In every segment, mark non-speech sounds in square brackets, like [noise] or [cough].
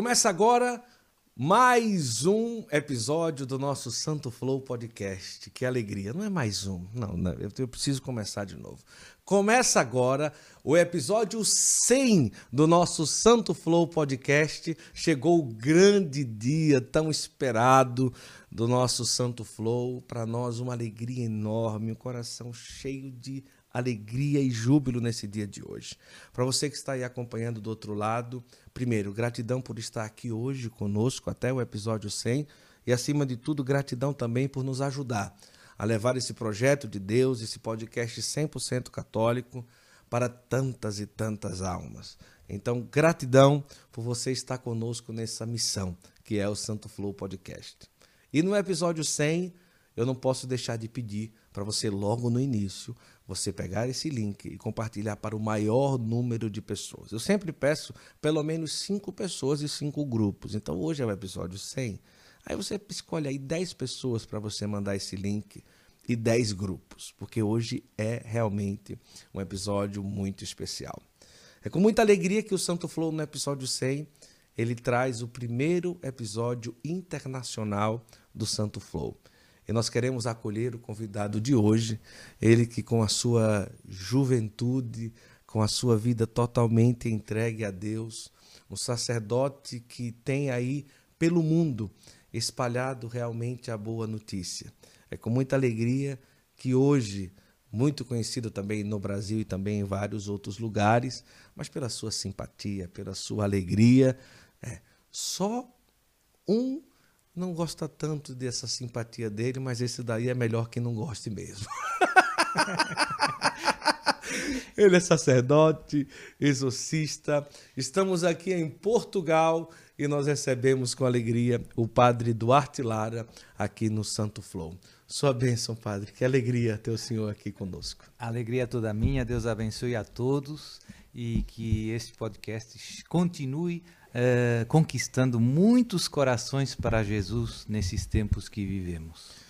Começa agora mais um episódio do nosso Santo Flow Podcast. Que alegria! Não é mais um, não, não eu preciso começar de novo. Começa agora o episódio 100 do nosso Santo Flow Podcast. Chegou o grande dia tão esperado do nosso Santo Flow. Para nós, uma alegria enorme, um coração cheio de alegria e júbilo nesse dia de hoje. Para você que está aí acompanhando do outro lado, primeiro, gratidão por estar aqui hoje conosco até o episódio 100 e, acima de tudo, gratidão também por nos ajudar a levar esse projeto de Deus, esse podcast 100% católico para tantas e tantas almas. Então, gratidão por você estar conosco nessa missão que é o Santo Flow Podcast. E no episódio 100, eu não posso deixar de pedir para você logo no início você pegar esse link e compartilhar para o maior número de pessoas. Eu sempre peço pelo menos cinco pessoas e cinco grupos. Então hoje é o episódio 100. Aí você escolhe aí 10 pessoas para você mandar esse link e 10 grupos, porque hoje é realmente um episódio muito especial. É com muita alegria que o Santo Flow no episódio 100 ele traz o primeiro episódio internacional do Santo Flow. E nós queremos acolher o convidado de hoje, ele que com a sua juventude, com a sua vida totalmente entregue a Deus, um sacerdote que tem aí pelo mundo espalhado realmente a boa notícia. É com muita alegria que hoje, muito conhecido também no Brasil e também em vários outros lugares, mas pela sua simpatia, pela sua alegria, é, só um não gosta tanto dessa simpatia dele, mas esse daí é melhor que não goste mesmo. [laughs] Ele é sacerdote, exorcista. Estamos aqui em Portugal e nós recebemos com alegria o padre Duarte Lara aqui no Santo Flow. Sua bênção, padre. Que alegria ter o senhor aqui conosco. Alegria é toda minha. Deus abençoe a todos e que este podcast continue uh, conquistando muitos corações para Jesus nesses tempos que vivemos.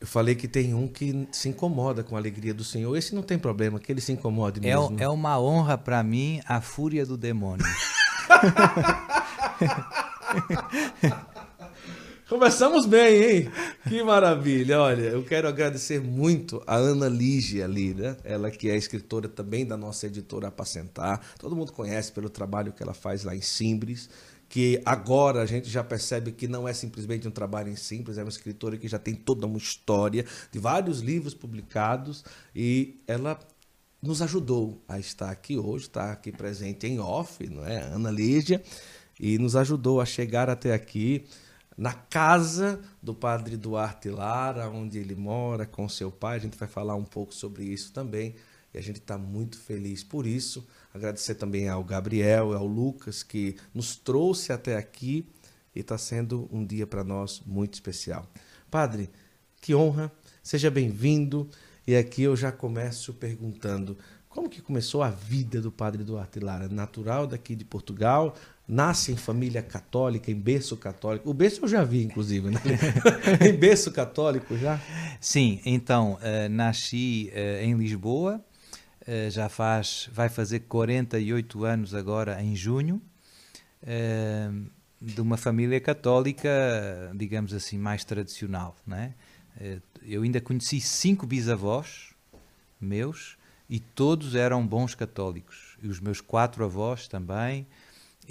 Eu falei que tem um que se incomoda com a alegria do Senhor. Esse não tem problema, que ele se incomode é mesmo. É, é uma honra para mim a fúria do demônio. [laughs] Começamos bem, hein? Que maravilha. Olha, eu quero agradecer muito a Ana Lígia ali, né? Ela que é escritora também da nossa editora Apacentar. Todo mundo conhece pelo trabalho que ela faz lá em Simbres que agora a gente já percebe que não é simplesmente um trabalho em simples, é uma escritora que já tem toda uma história de vários livros publicados e ela nos ajudou a estar aqui hoje, está aqui presente em off, não é? Ana Lígia, e nos ajudou a chegar até aqui na casa do padre Duarte Lara, onde ele mora com seu pai. A gente vai falar um pouco sobre isso também. E a gente está muito feliz por isso. Agradecer também ao Gabriel e ao Lucas que nos trouxe até aqui e está sendo um dia para nós muito especial. Padre, que honra, seja bem-vindo. E aqui eu já começo perguntando como que começou a vida do padre Duarte Lara? Natural daqui de Portugal, nasce em família católica, em berço católico. O berço eu já vi, inclusive, né? [laughs] em berço católico já? Sim, então, uh, nasci uh, em Lisboa, uh, já faz, vai fazer 48 anos agora em junho, de uma família católica, digamos assim, mais tradicional, né? eu ainda conheci cinco bisavós meus, e todos eram bons católicos. E os meus quatro avós também.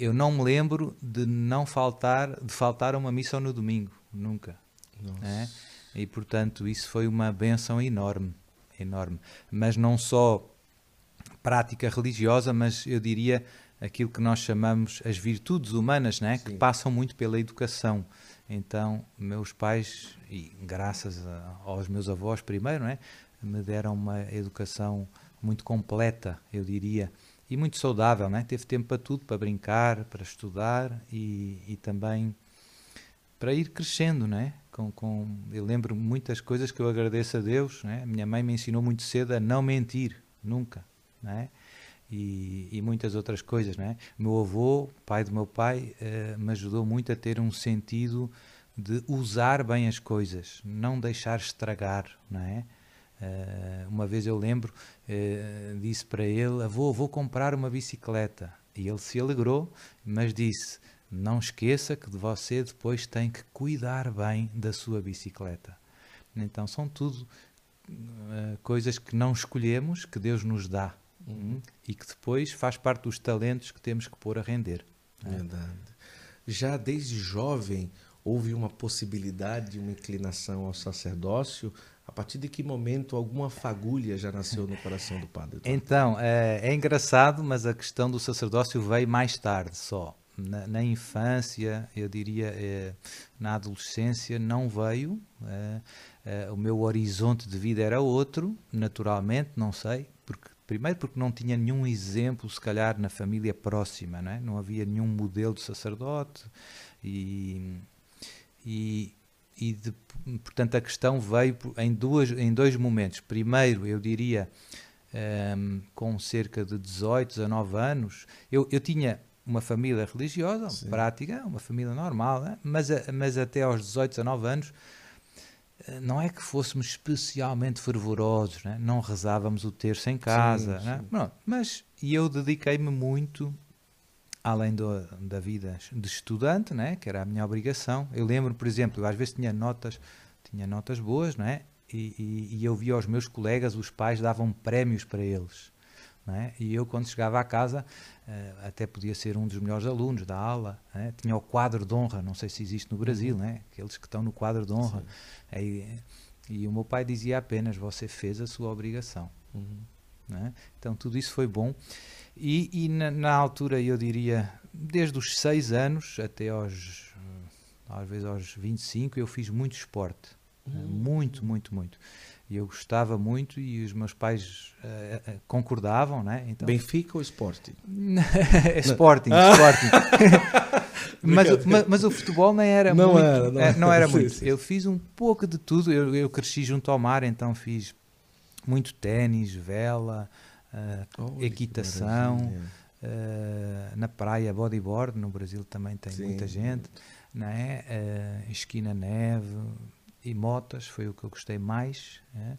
Eu não me lembro de não faltar, de faltar a uma missa no domingo, nunca. É? E portanto isso foi uma benção enorme, enorme. Mas não só prática religiosa, mas eu diria aquilo que nós chamamos as virtudes humanas, né? que passam muito pela educação. Então, meus pais, e graças a, aos meus avós primeiro, né? me deram uma educação muito completa, eu diria, e muito saudável, né? Teve tempo para tudo, para brincar, para estudar e, e também para ir crescendo, né? Com, com, eu lembro muitas coisas que eu agradeço a Deus, né? Minha mãe me ensinou muito cedo a não mentir, nunca, né? E, e muitas outras coisas, né? Meu avô, pai do meu pai, uh, me ajudou muito a ter um sentido de usar bem as coisas, não deixar estragar, não é? Uh, uma vez eu lembro, uh, disse para ele: Avô, vou comprar uma bicicleta. E ele se alegrou, mas disse: não esqueça que você depois tem que cuidar bem da sua bicicleta. Então são tudo uh, coisas que não escolhemos, que Deus nos dá uhum. e que depois faz parte dos talentos que temos que pôr a render. É? Verdade. Já desde jovem houve uma possibilidade de uma inclinação ao sacerdócio? A partir de que momento alguma fagulha já nasceu no coração do padre? Então, é, é engraçado, mas a questão do sacerdócio veio mais tarde só. Na, na infância, eu diria, é, na adolescência, não veio. É, é, o meu horizonte de vida era outro, naturalmente, não sei, porque primeiro porque não tinha nenhum exemplo, se calhar, na família próxima, não, é? não havia nenhum modelo de sacerdote e, e, e de, portanto a questão veio em, duas, em dois momentos. Primeiro, eu diria, um, ehm, com cerca de 18, 19 anos, eu, eu tinha uma família religiosa, Sim. prática, uma família normal, né? mas, mas até aos 18, 19 anos eh, não é que fôssemos especialmente fervorosos, né? não rezávamos o terço em casa, sim, né? Pronto, mas e eu dediquei-me muito além do, da vida de estudante, né, que era a minha obrigação. Eu lembro, por exemplo, eu às vezes tinha notas, tinha notas boas, né, e, e, e eu via os meus colegas, os pais davam prémios para eles. Né, e eu, quando chegava à casa, uh, até podia ser um dos melhores alunos da aula. Né, tinha o quadro de honra, não sei se existe no Brasil, uhum. né, aqueles que estão no quadro de honra. Aí, e o meu pai dizia apenas: Você fez a sua obrigação. Uhum. Então, tudo isso foi bom. E, e na, na, altura, eu diria, desde os 6 anos até aos, às vezes aos 25, eu fiz muito esporte. Uhum. Muito, muito, muito. E eu gostava muito e os meus pais uh, uh, concordavam, né? Então... Benfica ou Sporting? [laughs] Sporting, Sporting. [laughs] mas, mas, mas, o futebol nem era não muito. Era, não, é, não era sim, muito. Sim. Eu fiz um pouco de tudo. Eu, eu cresci junto ao mar, então fiz muito ténis, vela, uh, equitação, uh, na praia bodyboard, no Brasil também tem Sim. muita gente, não é? Uh, esquina neve e motas foi o que eu gostei mais, é?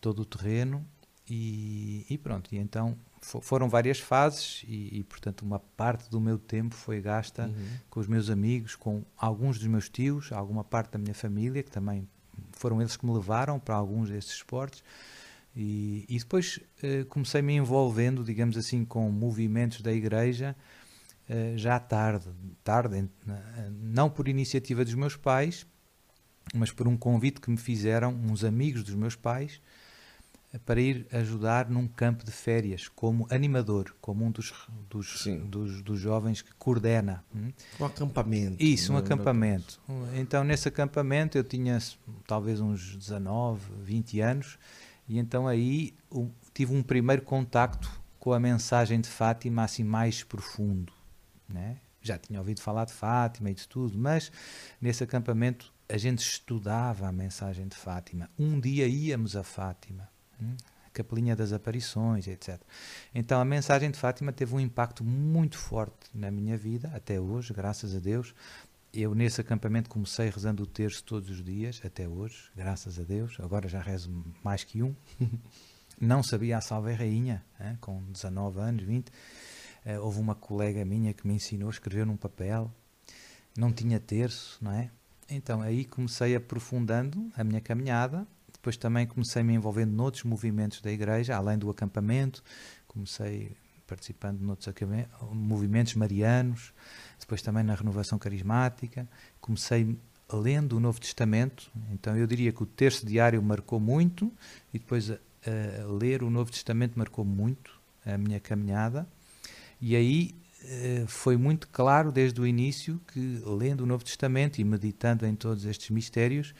todo o terreno e, e, pronto, e então foram várias fases e, e, portanto uma parte do meu tempo foi gasta uhum. com os meus amigos, com alguns dos meus tios, alguma parte da minha família que também foram eles que me levaram para alguns desses esportes e, e depois uh, comecei me envolvendo, digamos assim, com movimentos da igreja uh, já tarde, tarde, não por iniciativa dos meus pais, mas por um convite que me fizeram uns amigos dos meus pais eh, para ir ajudar num campo de férias como animador, como um dos, dos, dos, dos jovens que coordena. Hum? Um acampamento. Isso, um acampamento. Então, nesse acampamento eu tinha talvez uns 19, 20 anos e então aí tive um primeiro contacto com a mensagem de Fátima assim mais profundo, né? Já tinha ouvido falar de Fátima e de tudo, mas nesse acampamento a gente estudava a mensagem de Fátima. Um dia íamos a Fátima, hein? Hum? a Capelinha das Aparições, etc. Então a mensagem de Fátima teve um impacto muito forte na minha vida, até hoje, graças a Deus, eu nesse acampamento comecei rezando o terço todos os dias, até hoje, graças a Deus. Agora já rezo mais que um. [laughs] Não sabia a Salve Rainha, hein, com 19 anos, 20. Uh, eh, houve uma colega minha que me ensinou escrever num papel. Não tinha terço, não é? Então aí comecei aprofundando a minha caminhada. Depois também comecei me envolvendo noutros movimentos da igreja, além do acampamento. Comecei participando noutros movimentos marianos depois também na renovação carismática. Comecei lendo o Novo Testamento, então eu diria que o terço diário marcou muito e depois a, a ler o Novo Testamento marcou muito a minha caminhada. E aí eh, foi muito claro desde o início que, lendo o Novo Testamento e meditando em todos estes mistérios,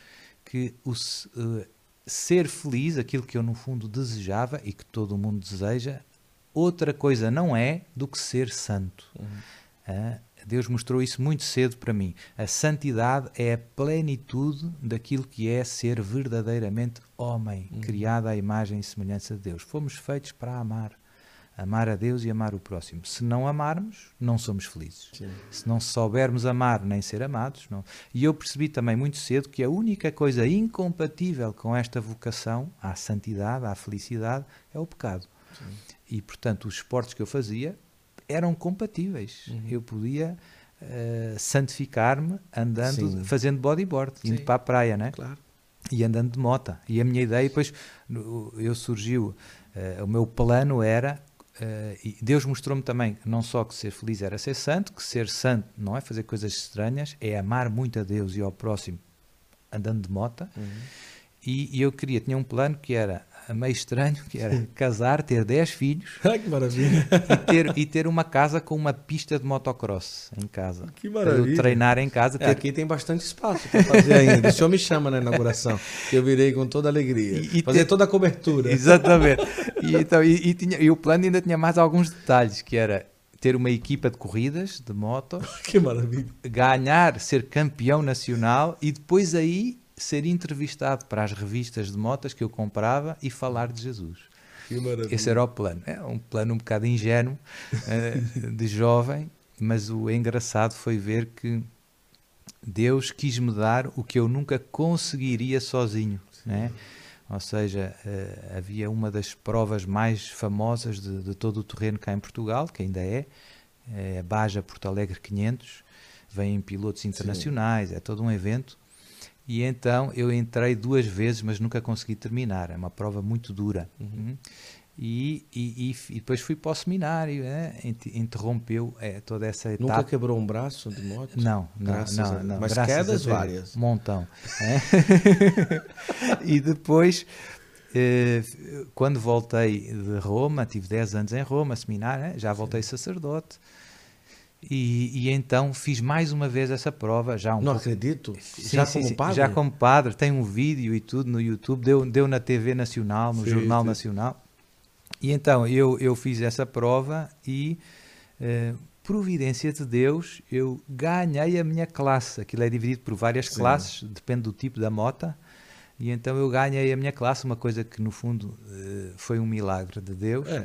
que o uh, ser feliz, aquilo que eu no fundo desejava e que todo o mundo deseja, outra coisa não é do que ser santo. Uhum. Uh, Deus mostrou isso muito cedo para mim. A santidade é a plenitude daquilo que é ser verdadeiramente homem, uhum. criado à imagem e semelhança de Deus. Fomos feitos para amar. Amar a Deus e amar o próximo. Se não amarmos, não somos felizes. Sim. Se não soubermos amar nem ser amados, não. E eu percebi também muito cedo que a única coisa incompatível com esta vocação à santidade, à felicidade, é o pecado. Sim. E, portanto, os esportes que eu fazia eram compatíveis. Uhum. Eu podia uh, santificar-me andando, Sim. fazendo bodyboard, indo Sim. para a praia, né? Claro. E andando de moto. E a minha ideia, depois, eu surgiu, uh, o meu plano era, uh, e Deus mostrou-me também, não só que ser feliz era ser santo, que ser santo não é fazer coisas estranhas, é amar muito a Deus e ao próximo andando de moto. E, e eu queria, tinha um plano que era meio estranho, que era casar, ter 10 filhos Ai, que maravilha. e ter, e ter uma casa com uma pista de motocross em casa. Que maravilha. eu treinar em casa. É, Ter... aqui tem bastante espaço para fazer ainda. O senhor me chama na inauguração, que eu virei com toda alegria. E- e fazer ter- toda a cobertura. Exatamente. E, então, e, e tinha, e o plano ainda tinha mais alguns detalhes, que era ter uma equipa de corridas, de motos, [laughs] Que maravilha. ganhar, ser campeão nacional e depois aí ser entrevistado para as revistas de motas que eu comprava e falar de Jesus. Esse era o plano. É um plano um bocado ingênuo, eh, de jovem, mas o engraçado foi ver que Deus quis-me dar o que eu nunca conseguiria sozinho. Né? Ou seja, eh, havia uma das provas mais famosas de, de todo o terreno cá em Portugal, que ainda é, é a Baja Porto Alegre 500, vêm pilotos internacionais, é todo um evento. E então eu entrei duas vezes, mas nunca consegui terminar. É uma prova muito dura. Uhum. E, e, e depois fui para o seminário, né? Int- interrompeu é, toda essa etapa. Nunca quebrou um braço de moto? Não, não, Graças não, não. Mas graças quedas várias. Montão. [laughs] é. e depois, eh, quando voltei de Roma, tive 10 anos em Roma, seminário, né? já voltei sacerdote. E, e então fiz mais uma vez essa prova, já um Não pouco- acredito. Sim, Já sim, como padre? Já como padre, tem um vídeo e tudo no YouTube, deu, deu na TV Nacional, no Sim, Jornal. Nacional. E então eu, eu fiz essa prova e, eh, providência de Deus, eu ganhei a minha classe. Aquilo é dividido por várias classes, depende do tipo da mota. E então eu ganhei a minha classe, uma coisa que no fundo eh, foi um milagre de Deus. É.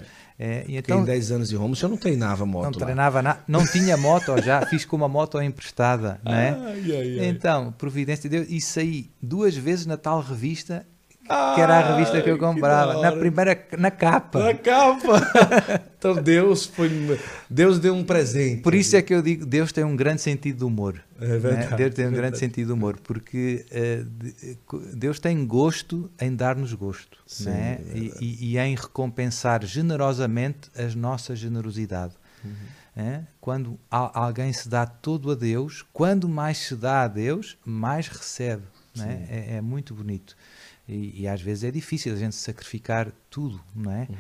Porque então em 10 anos de Roma, o senhor não treinava moto não lá. treinava nada, não tinha moto já, fiz com uma moto emprestada, é? Ai, ai, ai. Então, providência de Deus, e saí duas vezes na tal revista, que era a revista que eu que comprava, da na primeira, na capa. Na capa. [laughs] então Deus foi. Deus deu um presente. Por isso é que eu digo, Deus tem um grande sentido de humor. É verdade, né? Deus tem um verdade. grande sentido de humor, porque de- Deus tem gosto em dar-nos gosto, Sim, né? é e, e- em recompensar generosamente a nossa generosidade. Uhum. né? Quando alguém se dá todo a Deus, quando mais se dá a Deus, mais recebe. né? É, é muito bonito. E, e às vezes é difícil a gente sacrificar tudo, não é? Uhum.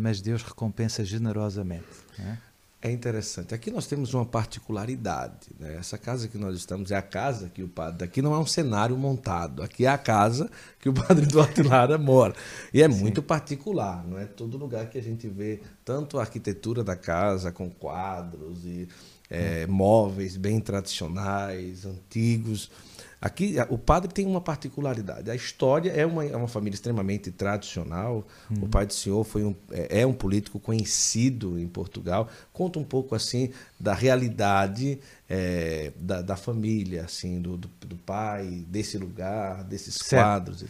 Mas Deus recompensa generosamente. né? É interessante. Aqui nós temos uma particularidade. Né? Essa casa que nós estamos é a casa que o padre. Aqui não é um cenário montado. Aqui é a casa que o padre Duarte Lara mora. E é muito particular. Não é todo lugar que a gente vê tanto a arquitetura da casa com quadros e é, móveis bem tradicionais, antigos. Aqui o padre tem uma particularidade. A história é uma, é uma família extremamente tradicional. O pai do senhor foi um, é, é um político conhecido em Portugal. Conta um pouco assim da realidade é, da, da família, assim, do, do, do pai, desse lugar, desses Certo. quadros.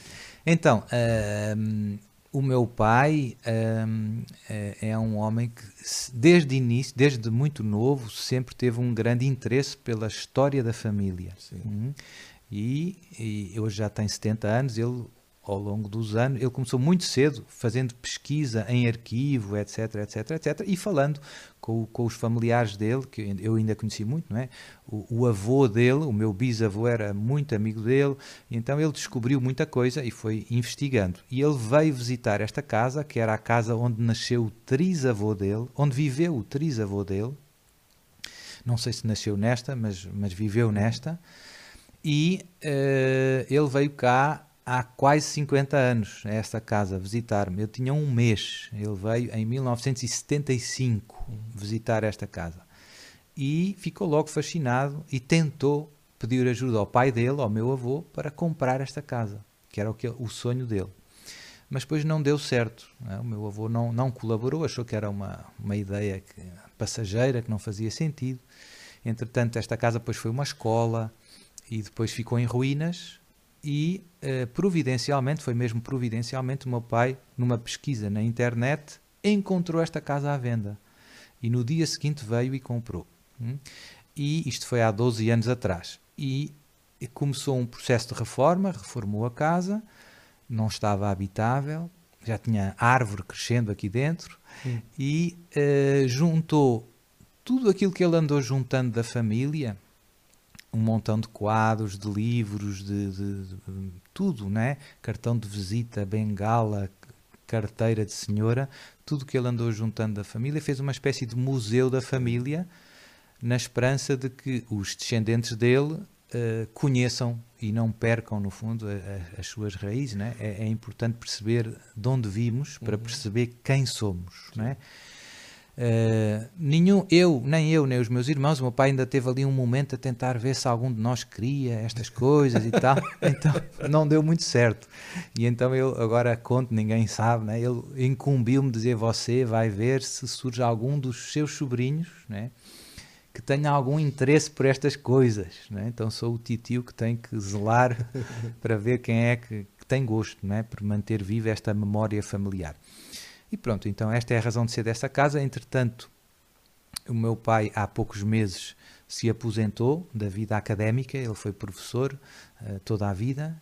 Então, ahm, o meu pai é, é um homem que, desde início, desde muito novo, sempre teve um grande interesse pela história da família. Sim. Uhum. E, e hoje já tem 70 anos, ele, ao longo dos anos, ele começou muito cedo, fazendo pesquisa em arquivo, etc, etc, etc, e falando com, com os familiares dele, que eu ainda conheci muito, não é? O, o avô dele, o meu bisavô era muito amigo dele, então ele descobriu muita coisa e foi investigando. E ele veio visitar esta casa, que era a casa onde nasceu o trisavô dele, onde viveu o trisavô dele, não sei se nasceu nesta, mas, mas viveu nesta, e eh, ele veio cá há quase 50 anos, a esta casa, visitar-me. Eu tinha um mês, ele veio em 1975 visitar esta casa. E ficou logo fascinado e tentou pedir ajuda ao pai dele, ao meu avô, para comprar esta casa, que era o, que, o sonho dele. Mas depois não deu certo. não é? O meu avô não, não colaborou, achou que era uma, uma ideia que- passageira, que não fazia sentido. Entretanto, esta casa depois foi uma escola e depois ficou em ruínas. E eh, providencialmente, foi mesmo providencialmente, o meu pai, numa pesquisa na internet, encontrou esta casa à venda. E no dia seguinte veio e comprou. Hum? e isto foi há 12 anos atrás. E começou um processo de reforma, reformou a casa, não estava habitável, já tinha árvore crescendo aqui dentro hum. e uh, juntou tudo aquilo que ele andou juntando da família, um montão de quadros, de livros, de, de, de, tudo, né? Cartão de visita, bengala, carteira de senhora, tudo que ele andou juntando da família, fez uma espécie de museu da família, na esperança de que os descendentes dele uh, conheçam e não percam, no fundo, a, a, as suas raízes. Né? É, é, importante perceber de onde vimos para uhum. perceber quem somos. Né? Uh, nenhum, eu, nem eu, nem os meus irmãos, o meu pai ainda teve ali um momento a tentar ver se algum de nós queria estas coisas e tal, [laughs] então não deu muito certo. E então eu agora conto, ninguém sabe, né? ele incumbiu-me dizer: Você vai ver se surge algum dos seus sobrinhos né? que tenha algum interesse por estas coisas. Né? Então sou o titio que tem que zelar [laughs] para ver quem é que, que tem gosto né? por manter viva esta memória familiar. E pronto, então esta é a razão de ser desta casa. Entretanto, o meu pai há poucos meses se aposentou da vida académica, ele foi professor uh, toda a vida,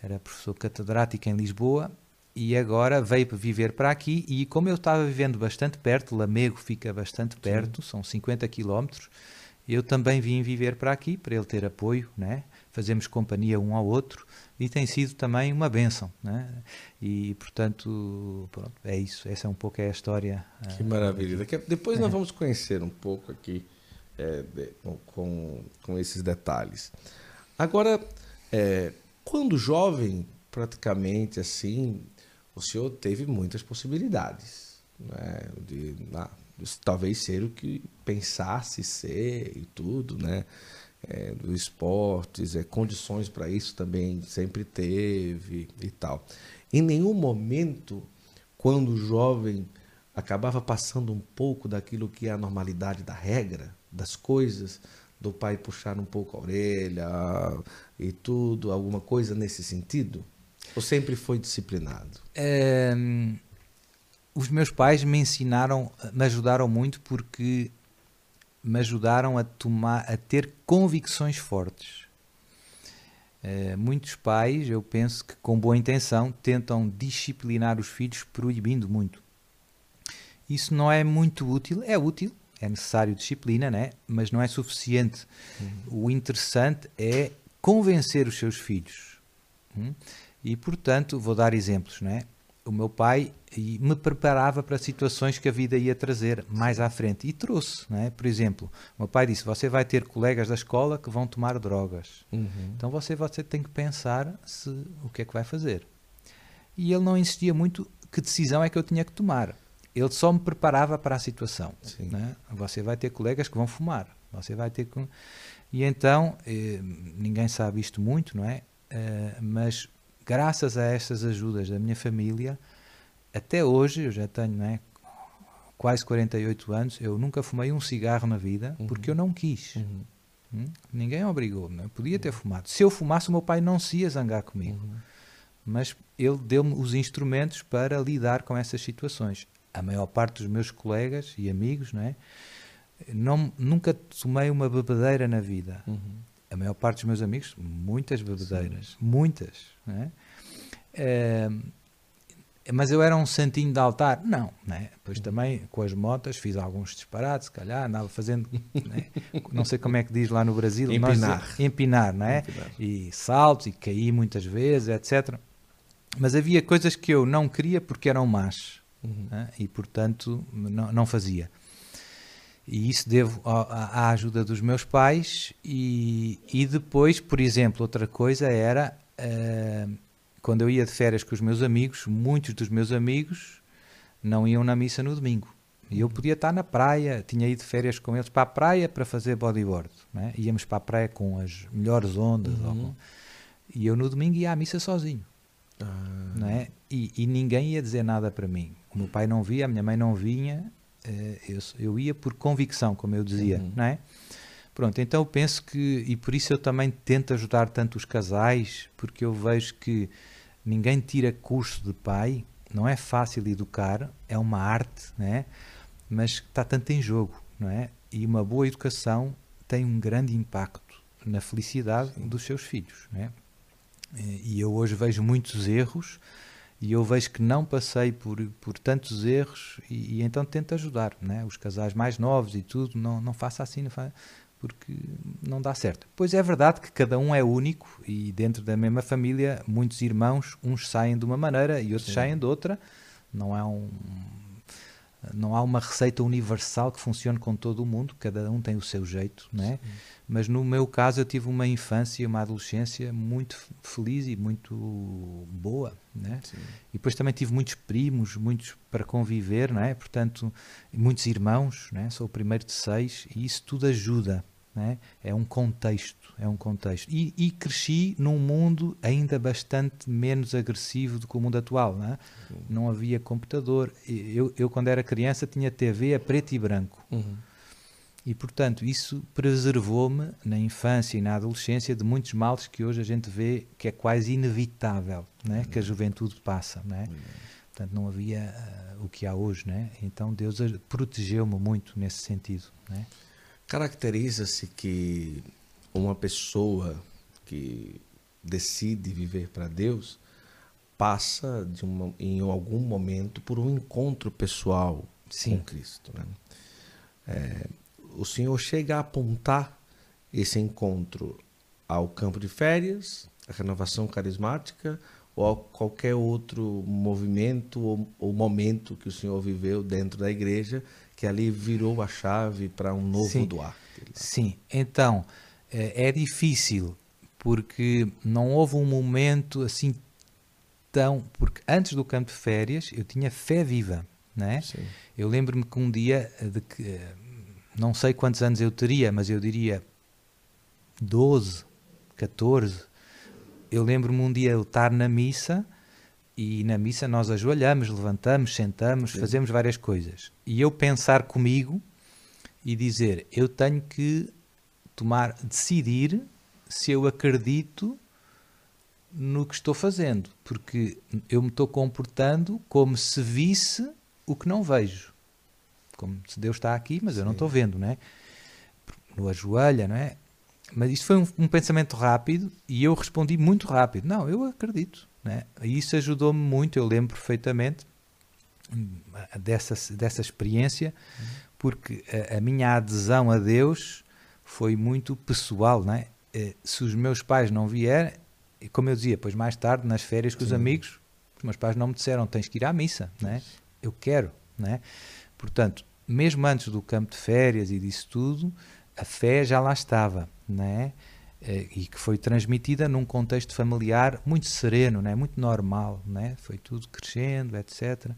era professor catedrático em Lisboa e agora veio viver para aqui e como eu estava vivendo bastante perto, Lamego fica bastante perto, Sim. são 50 quilómetros, eu também vim viver para aqui para ele ter apoio, né? fazemos companhia um ao outro e tem sido também uma benção. Né? E, portanto, pronto, é isso. Essa é um pouco é a história. Que uh, maravilha. Daqui a, depois nós vamos conhecer um pouco aqui é, de, com, com esses detalhes. Agora, é, quando jovem, praticamente assim, o senhor teve muitas possibilidades. Né? De, ah, talvez ser o que pensasse ser e tudo, né? É, do esportes, é, condições para isso também sempre teve e tal. Em nenhum momento, quando o jovem acabava passando um pouco daquilo que é a normalidade da regra, das coisas, do pai puxar um pouco a orelha e tudo, alguma coisa nesse sentido? Ou sempre foi disciplinado? É, os meus pais me ensinaram, me ajudaram muito porque me ajudaram a tomar, a ter convicções fortes. Uh, muitos pais, eu penso que com boa intenção, tentam disciplinar os filhos proibindo muito. Isso não é muito útil, é útil, é necessário disciplina, né? mas não é suficiente. Uhum. O interessante é convencer os seus filhos. Hum? E, portanto, vou dar exemplos. Né? O meu pai me preparava para situações que a vida ia trazer mais à frente. E trouxe, não é? Por exemplo, o meu pai disse: Você vai ter colegas da escola que vão tomar drogas. Uhum. Então você, você tem que pensar se, o que é que vai fazer. E ele não insistia muito que decisão é que eu tinha que tomar. Ele só me preparava para a situação. É? Você vai ter colegas que vão fumar. Você vai ter. E então, eh, ninguém sabe isto muito, não é? Eh, mas graças a estas ajudas da minha família até hoje, eu já tenho né, quase 48 anos, eu nunca fumei um cigarro na vida uhum. porque eu não quis. Uhum. Hum? Ninguém obrigou, não podia ter fumado. Se eu fumasse, o meu pai não se ia zangar comigo. Uhum. Mas ele deu-me os instrumentos para lidar com essas situações. A maior parte dos meus colegas e amigos, não é? Não, nunca tomei uma bebedeira na vida. Uhum. A maior parte dos meus amigos, muitas bebedeiras. Sim. Muitas. Não é? é mas eu era um santinho de altar? Não, né? Depois também com as motas fiz alguns disparates, se calhar, andava fazendo, né? [laughs] não sei como é que diz lá no Brasil, empinar, nós, empinar, né? Empinar. E saltos e caí muitas vezes, etc. Mas havia coisas que eu não queria porque eram más uhum. né? e, portanto, não, não fazia. E isso devo à ajuda dos meus pais. E, e depois, por exemplo, outra coisa era. Uh, quando eu ia de férias com os meus amigos, muitos dos meus amigos não iam na missa no domingo. E eu podia estar na praia, tinha ido de férias com eles para a praia para fazer bodyboard. Né? Íamos para a praia com as melhores ondas. Uhum. E eu no domingo ia à missa sozinho. Ah. Né? E, e, ninguém ia dizer nada para mim. O meu pai não via, a minha mãe não vinha. Eh, eu, eu ia por convicção, como eu dizia. Uhum. Não é? Pronto, então eu penso que, e por isso eu também tento ajudar tanto os casais, porque eu vejo que ninguém tira curso de pai, não é fácil educar, é uma arte, né? mas está tanto em jogo, não é? E uma boa educação tem um grande impacto na felicidade Sim. dos seus filhos. Né? E eu hoje vejo muitos erros e eu vejo que não passei por, por tantos erros e, e então tento ajudar. Né? Os casais mais novos e tudo, não, não faça assim, não faça, porque não dá certo. Pois é verdade que cada um é único e dentro da mesma família, muitos irmãos, uns saem de uma maneira e outros Sim. saem de outra. Não é um não há uma receita universal que funcione com todo o mundo, cada um tem o seu jeito, né? Mas no meu caso eu tive uma infância, uma adolescência muito feliz e muito boa, né? E depois também tive muitos primos, muitos para conviver, né? Portanto, muitos irmãos, né? Sou o primeiro de seis e isso tudo ajuda, né? É um contexto, é um contexto. E, e, cresci num mundo ainda bastante menos agressivo do que o mundo atual, né? Não havia computador. Eu, eu, quando era criança, tinha TV a preto e branco. Uhum. E, portanto, isso preservou-me na infância e na adolescência de muitos males que hoje a gente vê que é quase inevitável, né? Uhum. Que a juventude passa, né? Uhum. Portanto, não havia uh, o que há hoje, né? Então, Deus protegeu-me muito nesse sentido, né? Caracteriza-se que uma pessoa que decide viver para Deus passa de uma, em algum momento por um encontro pessoal Sim. com Cristo. Né? É, o Senhor chega a apontar esse encontro ao campo de férias, à renovação carismática ou a qualquer outro movimento ou, ou momento que o Senhor viveu dentro da igreja que ali virou a chave para um novo Sim. Duarte. Sim, então é, é difícil porque não houve um momento assim tão. Porque antes do campo de férias eu tinha fé viva, né? Eu lembro-me que um dia de que não sei quantos anos eu teria, mas eu diria 12, 14. Eu lembro-me um dia eu estar na missa e na missa nós ajoelhamos, levantamos, sentamos, Sim. fazemos várias coisas. E eu pensar comigo e dizer: eu tenho que tomar, decidir se eu acredito no que estou fazendo, porque eu me estou comportando como se visse o que não vejo. Como se Deus está aqui, mas Sim. eu não estou vendo, não é? No ajoelha, não é? Mas isto foi um, um pensamento rápido e eu respondi muito rápido: não, eu acredito né? E isso ajudou-me muito, eu lembro perfeitamente hum, dessa, dessa experiência, porque a, a, minha adesão a Deus foi muito pessoal. Né? Se os meus pais não vierem, como eu dizia, depois mais tarde, nas férias com Sim. os amigos, os meus pais não me disseram: tens que ir à missa. Né? Eu quero. Né? Portanto, mesmo antes do campo de férias e disso tudo, a fé já lá estava. Né? E que foi transmitida num contexto familiar muito sereno, né? muito normal, né? foi tudo crescendo, etc.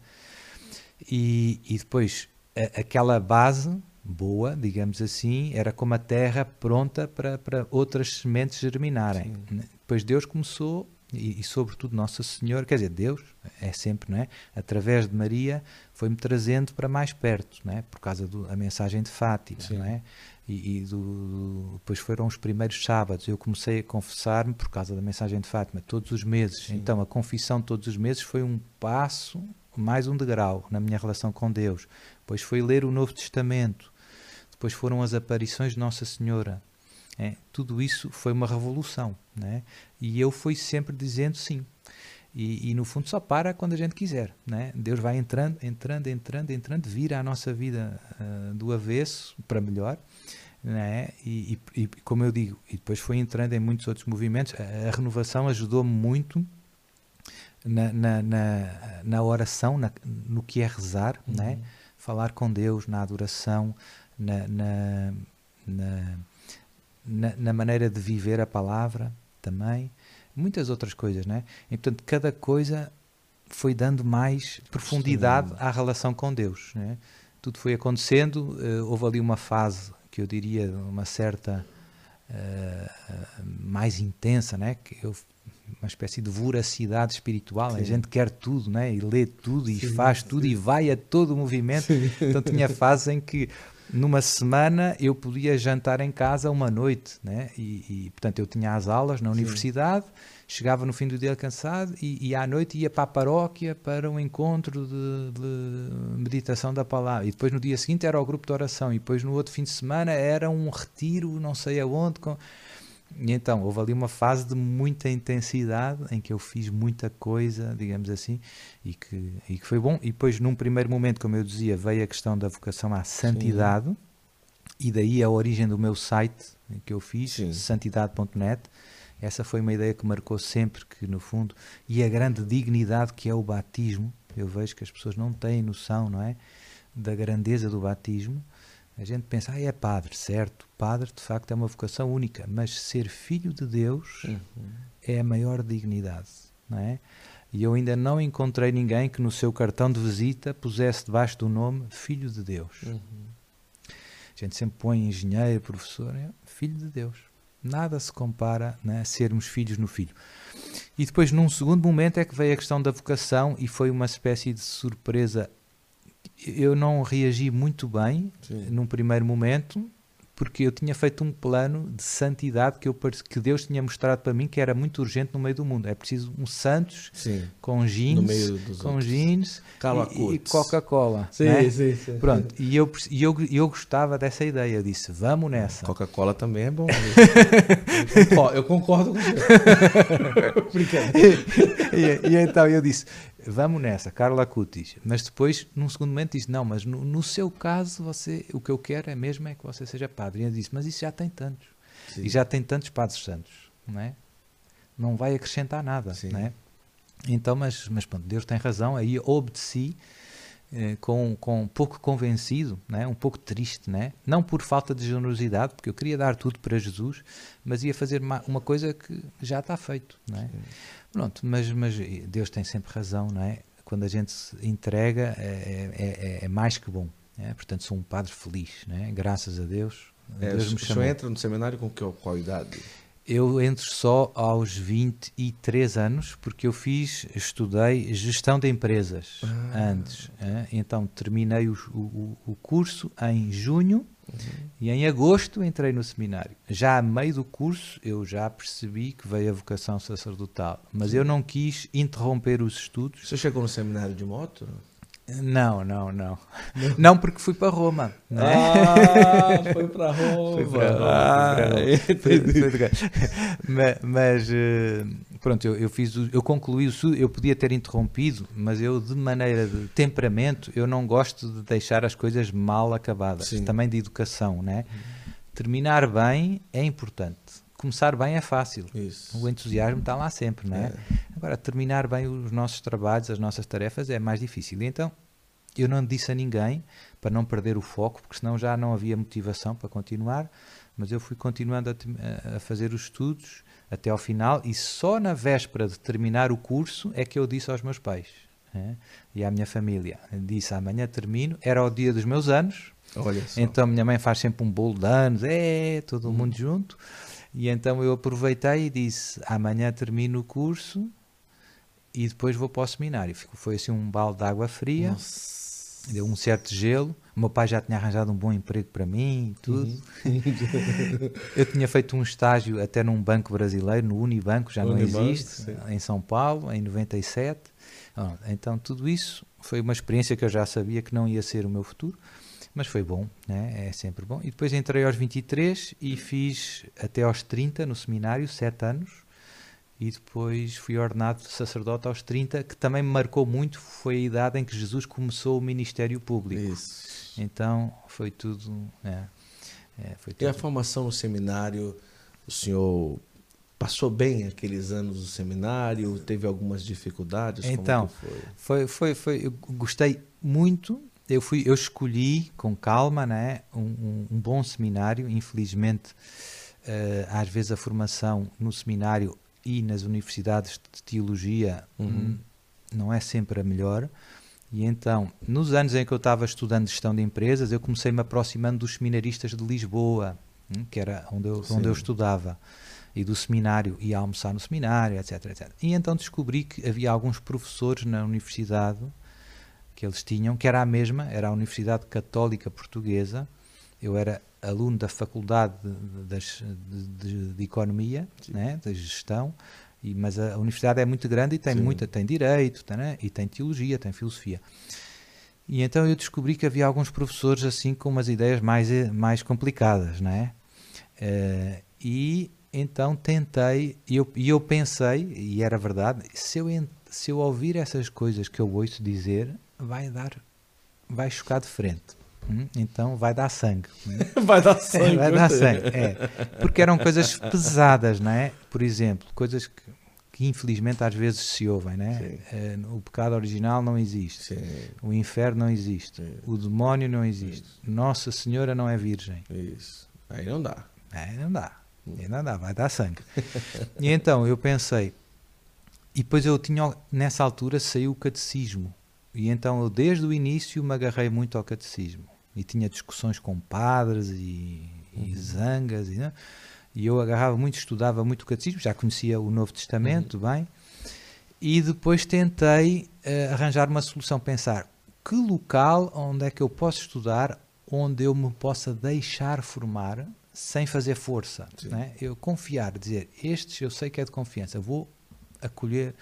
E, e depois a, aquela base boa, digamos assim, era como a terra pronta para, para outras sementes germinarem. Né? Depois Deus começou, e, e, sobretudo Nossa Senhora, quer dizer, Deus é sempre, não é? através de Maria, foi-me trazendo para mais perto, não é? por causa da mensagem de Fátima. Não é? e, e do, depois foram os primeiros sábados. Eu comecei a confessar-me por causa da mensagem de Fátima todos os meses. Sim. Então a confissão todos os meses foi um passo, mais um degrau na minha relação com Deus. Depois foi ler o Novo Testamento. Depois foram as aparições de Nossa Senhora. É, tudo isso foi uma revolução, né? E eu fui sempre dizendo sim. E, e, no fundo só para quando a gente quiser, né? Deus vai entrando, entrando, entrando, entrando, vira a nossa vida uh, do avesso para melhor né? E, e, e, como eu digo, e depois foi entrando em muitos outros movimentos, a, a renovação ajudou-me muito na, na, na, na oração, na, no que é rezar, uhum. né? falar com Deus, na adoração, na, na, na, na, maneira de viver a palavra também, muitas outras coisas, né? E portanto, cada coisa foi dando mais profundidade Sim. à relação com Deus, né? Tudo foi acontecendo, uh, houve ali uma fase que eu diria uma certa uh, mais intensa, né? Que eu, uma espécie de voracidade espiritual. Sim. A gente quer tudo, né? E lê tudo e sim, faz tudo sim. e vai a todo o movimento. Então tinha [laughs] fases em que numa semana eu podia jantar em casa uma noite, né? E, e portanto eu tinha as aulas na universidade, chegava no fim do dia cansado e, e, à noite ia para a paróquia para um encontro de, de, meditação da palavra. E depois no dia seguinte era o grupo de oração e depois no outro fim de semana era um retiro, não sei aonde. Com... E então houve ali uma fase de muita intensidade em que eu fiz muita coisa, digamos assim, e que, e que foi bom. E depois, num primeiro momento, como eu dizia, veio a questão da vocação à santidade, Sim. e daí a origem do meu site que eu fiz, santidade.net. Essa foi uma ideia que marcou sempre que, no fundo, e a grande dignidade que é o batismo. Eu vejo que as pessoas não têm noção, não é? Da grandeza do batismo a gente pensa, ah, é padre, certo? Padre, de facto, é uma vocação única, mas ser filho de Deus uhum. é a maior dignidade, não é? E eu ainda não encontrei ninguém que no seu cartão de visita pusesse debaixo do nome Filho de Deus. Uhum. A gente sempre põe engenheiro, professor, é Filho de Deus. Nada se compara né, a sermos filhos no Filho. E depois, num segundo momento, é que veio a questão da vocação e foi uma espécie de surpresa eu não reagi muito bem Sim. num primeiro momento, porque eu tinha feito um plano de santidade que, eu, que Deus tinha mostrado para mim que era muito urgente no meio do mundo. É preciso um Santos sim. com jeans, com jeans e, e Coca-Cola. Sim, né? sim, sim, Pronto, e eu, e eu, eu gostava dessa ideia. Eu disse, vamos nessa. Coca-Cola também é bom. [laughs] eu concordo com você. [laughs] e, e, então eu disse, vamos nessa, Carla Cutis. Mas depois, num segundo momento, disse: Não, mas no, no, seu caso, você, o que eu quero é mesmo é que você seja padre. E eu disse: Mas isso já tem tantos. Sim. E já tem tantos padres santos, não é? Não vai acrescentar nada, Sim. não é? Então, mas, mas pronto, Deus tem razão. Aí obedeci. Eh, com, com um pouco convencido, né? um pouco triste, né? não por falta de generosidade, porque eu queria dar tudo para Jesus, mas ia fazer uma, uma coisa que já está feito. Né? Pronto, mas, mas Deus tem sempre razão, não é? Quando a gente se entrega é, é, é, é mais que bom. É? Portanto, sou um padre feliz, né? graças a Deus. É, Deus me chamou. entra no seminário com que, qual idade? Eu entro só aos 23 anos, porque eu fiz, estudei gestão de empresas ah. antes. É? Então terminei o, o, o, curso em junho uhum. e em agosto entrei no seminário. Já a meio do curso eu já percebi que veio a vocação sacerdotal, mas eu não quis interromper os estudos. Você chegou no seminário de moto? Não, não, não. Não, porque fui para Roma. Né? Ah, foi para Roma. Fui para Roma. Ah, mas, mas, eh, pronto, eu, eu, fiz, eu concluí o estudo, eu podia ter interrompido, mas eu, de maneira de temperamento, eu não gosto de deixar as coisas mal acabadas. Sim. Também de educação, né? Terminar bem é importante começar bem é fácil. Isso. O entusiasmo está lá sempre, não é? Agora, terminar bem os nossos trabalhos, as nossas tarefas é mais difícil. Então, eu não disse a ninguém para não perder o foco, porque senão já não havia motivação para continuar, mas eu fui continuando a, a fazer os estudos até ao final e só na véspera de terminar o curso é que eu disse aos meus pais é? e à minha família. disse amanhã termino, era o dia dos meus anos, então minha mãe faz sempre um bolo de anos, é, todo hum. mundo junto. E então eu aproveitei e disse: amanhã termino o curso e depois vou para o seminário. Foi assim um balde de água fria, Nossa. Deu um certo gelo. O meu pai já tinha arranjado um bom emprego para mim e tudo. Uhum. [laughs] eu tinha feito um estágio até num banco brasileiro, no Unibanco, já Unibanco, não existe, sim. em São Paulo, em 97. Então tudo isso foi uma experiência que eu já sabia que não ia ser o meu futuro mas foi bom, né? é sempre bom. E depois entrei aos 23 e fiz até aos 30 no seminário, 7 anos, e depois fui ordenado sacerdote aos 30, que também me marcou muito, foi a idade em que Jesus começou o ministério público. Isso. Então foi tudo. É, é, foi tudo. E a formação no seminário, o senhor passou bem aqueles anos do seminário? Teve algumas dificuldades? Então, foi? Foi, foi, foi, eu gostei muito eu fui eu escolhi com calma né um, um, um bom seminário infelizmente uh, às vezes a formação no seminário e nas universidades de teologia uhum. não é sempre a melhor. E então nos anos em que eu estava estudando gestão de empresas eu comecei me aproximando dos seminaristas de Lisboa hum, que era onde eu, onde eu estudava e do seminário ia almoçar no seminário etc etc e então descobri que havia alguns professores na universidade que eles tinham, que era a mesma, era a Universidade Católica Portuguesa, eu era aluno da Faculdade de, de- de- Economia, né, da Gestão, e, mas a, universidade é muito grande e tem Sim. muita, tem Direito, tem, né, e tem Teologia, tem Filosofia. E então eu descobri que havia alguns professores assim com umas ideias mais, eh, mais complicadas, não é? Eh, e então tentei, e eu, e eu pensei, e era verdade, se eu, se eu ouvir essas coisas que eu ouço dizer, vai dar, vai chocar de frente. Hum? Então vai dar sangue. hum? [laughs] Vai dar sangue. vai dar gostei. sangue, é. Porque eram coisas pesadas, não é? Por exemplo, coisas que, que infelizmente às vezes se ouvem, é? Sim. Eh, o pecado original não existe. Sim, O inferno não existe. Sim. O demónio não existe. Nossa Senhora não é virgem. isso. Aí não dá. É, não dá. Aí não dá, vai dar sangue. e então eu pensei, e depois eu tinha, nessa altura saiu o catecismo. E então eu desde o início me agarrei muito ao catecismo. E tinha discussões com padres e, e zangas. E, né? e eu agarrava muito, estudava muito o catecismo, já conhecia o Novo Testamento bem. E depois tentei eh, arranjar uma solução, pensar que local onde é que eu posso estudar, onde eu me possa deixar formar sem fazer força. Né? Eu confiar, dizer, estes eu sei que é de confiança, vou acolher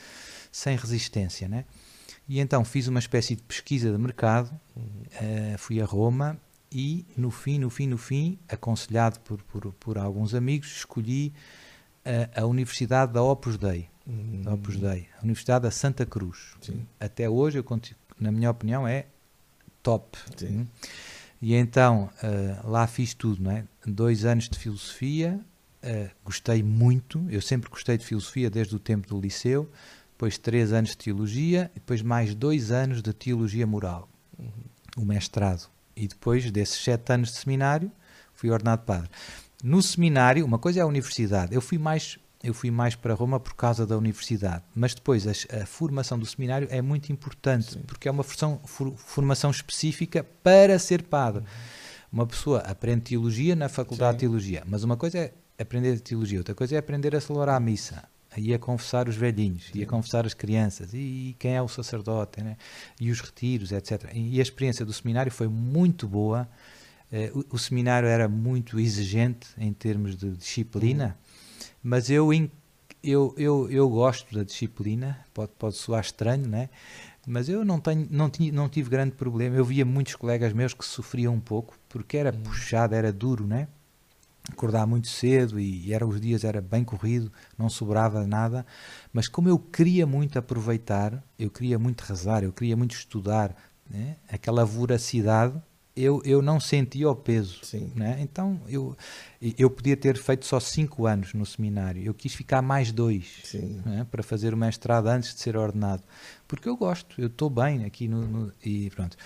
sem resistência. Né? E então fiz uma espécie de pesquisa de mercado, eh, fui a Roma e no fim, no fim, no fim, aconselhado por, por, por alguns amigos, escolhi eh, a Universidade da Opus Dei. Da Opus Dei, a Universidade da Santa Cruz. Sim. Até hoje, eu na minha opinião, é top. Sim. Hum. E então eh, lá fiz tudo, não é? Dois anos de filosofia, eh, gostei muito. Eu sempre gostei de filosofia desde o tempo do liceu. Depois três anos de teologia, e depois mais dois anos de teologia moral, o mestrado. E depois desses sete anos de seminário, fui ordenado padre. No seminário, uma coisa é a universidade. Eu fui mais, eu fui mais para Roma por causa da universidade. Mas depois as- a, formação do seminário é muito importante, porque é uma forção- for- formação específica para ser padre. Uma pessoa aprende teologia na faculdade Sim. de teologia, mas uma coisa é aprender teologia, outra coisa é aprender a celebrar a missa. E a confessar os velhinhos, e a confessar as crianças, e, quem é o sacerdote, né? e os retiros, etc. E a experiência do seminário foi muito boa. Eh, o, o seminário era muito exigente em termos de disciplina, mas eu, eu, eu, eu gosto da disciplina, pode, pode soar estranho, né? mas eu não, tenho, não, tinha, não tive grande problema. Eu via muitos colegas meus que sofriam um pouco, porque era puxado, era duro, né? Acordar muito cedo e, e era os dias era bem corrido, não sobrava nada, mas como eu queria muito aproveitar, eu queria muito rezar, eu queria muito estudar, né? aquela voracidade, eu, eu não sentia o peso. Sim. Né? Então eu, eu podia ter feito só cinco anos no seminário, eu quis ficar mais dois Sim. né, para fazer o mestrado antes de ser ordenado, porque eu gosto, eu estou bem aqui no, no- e pronto.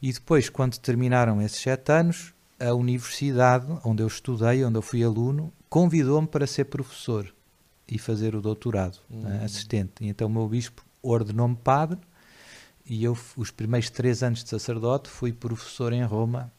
E depois, quando terminaram esses sete anos, a universidade onde eu estudei, onde eu fui aluno, convidou-me para ser professor e fazer o doutorado, né, assistente. E então o meu bispo ordenou-me padre e eu, os primeiros três anos de sacerdote, fui professor em Roma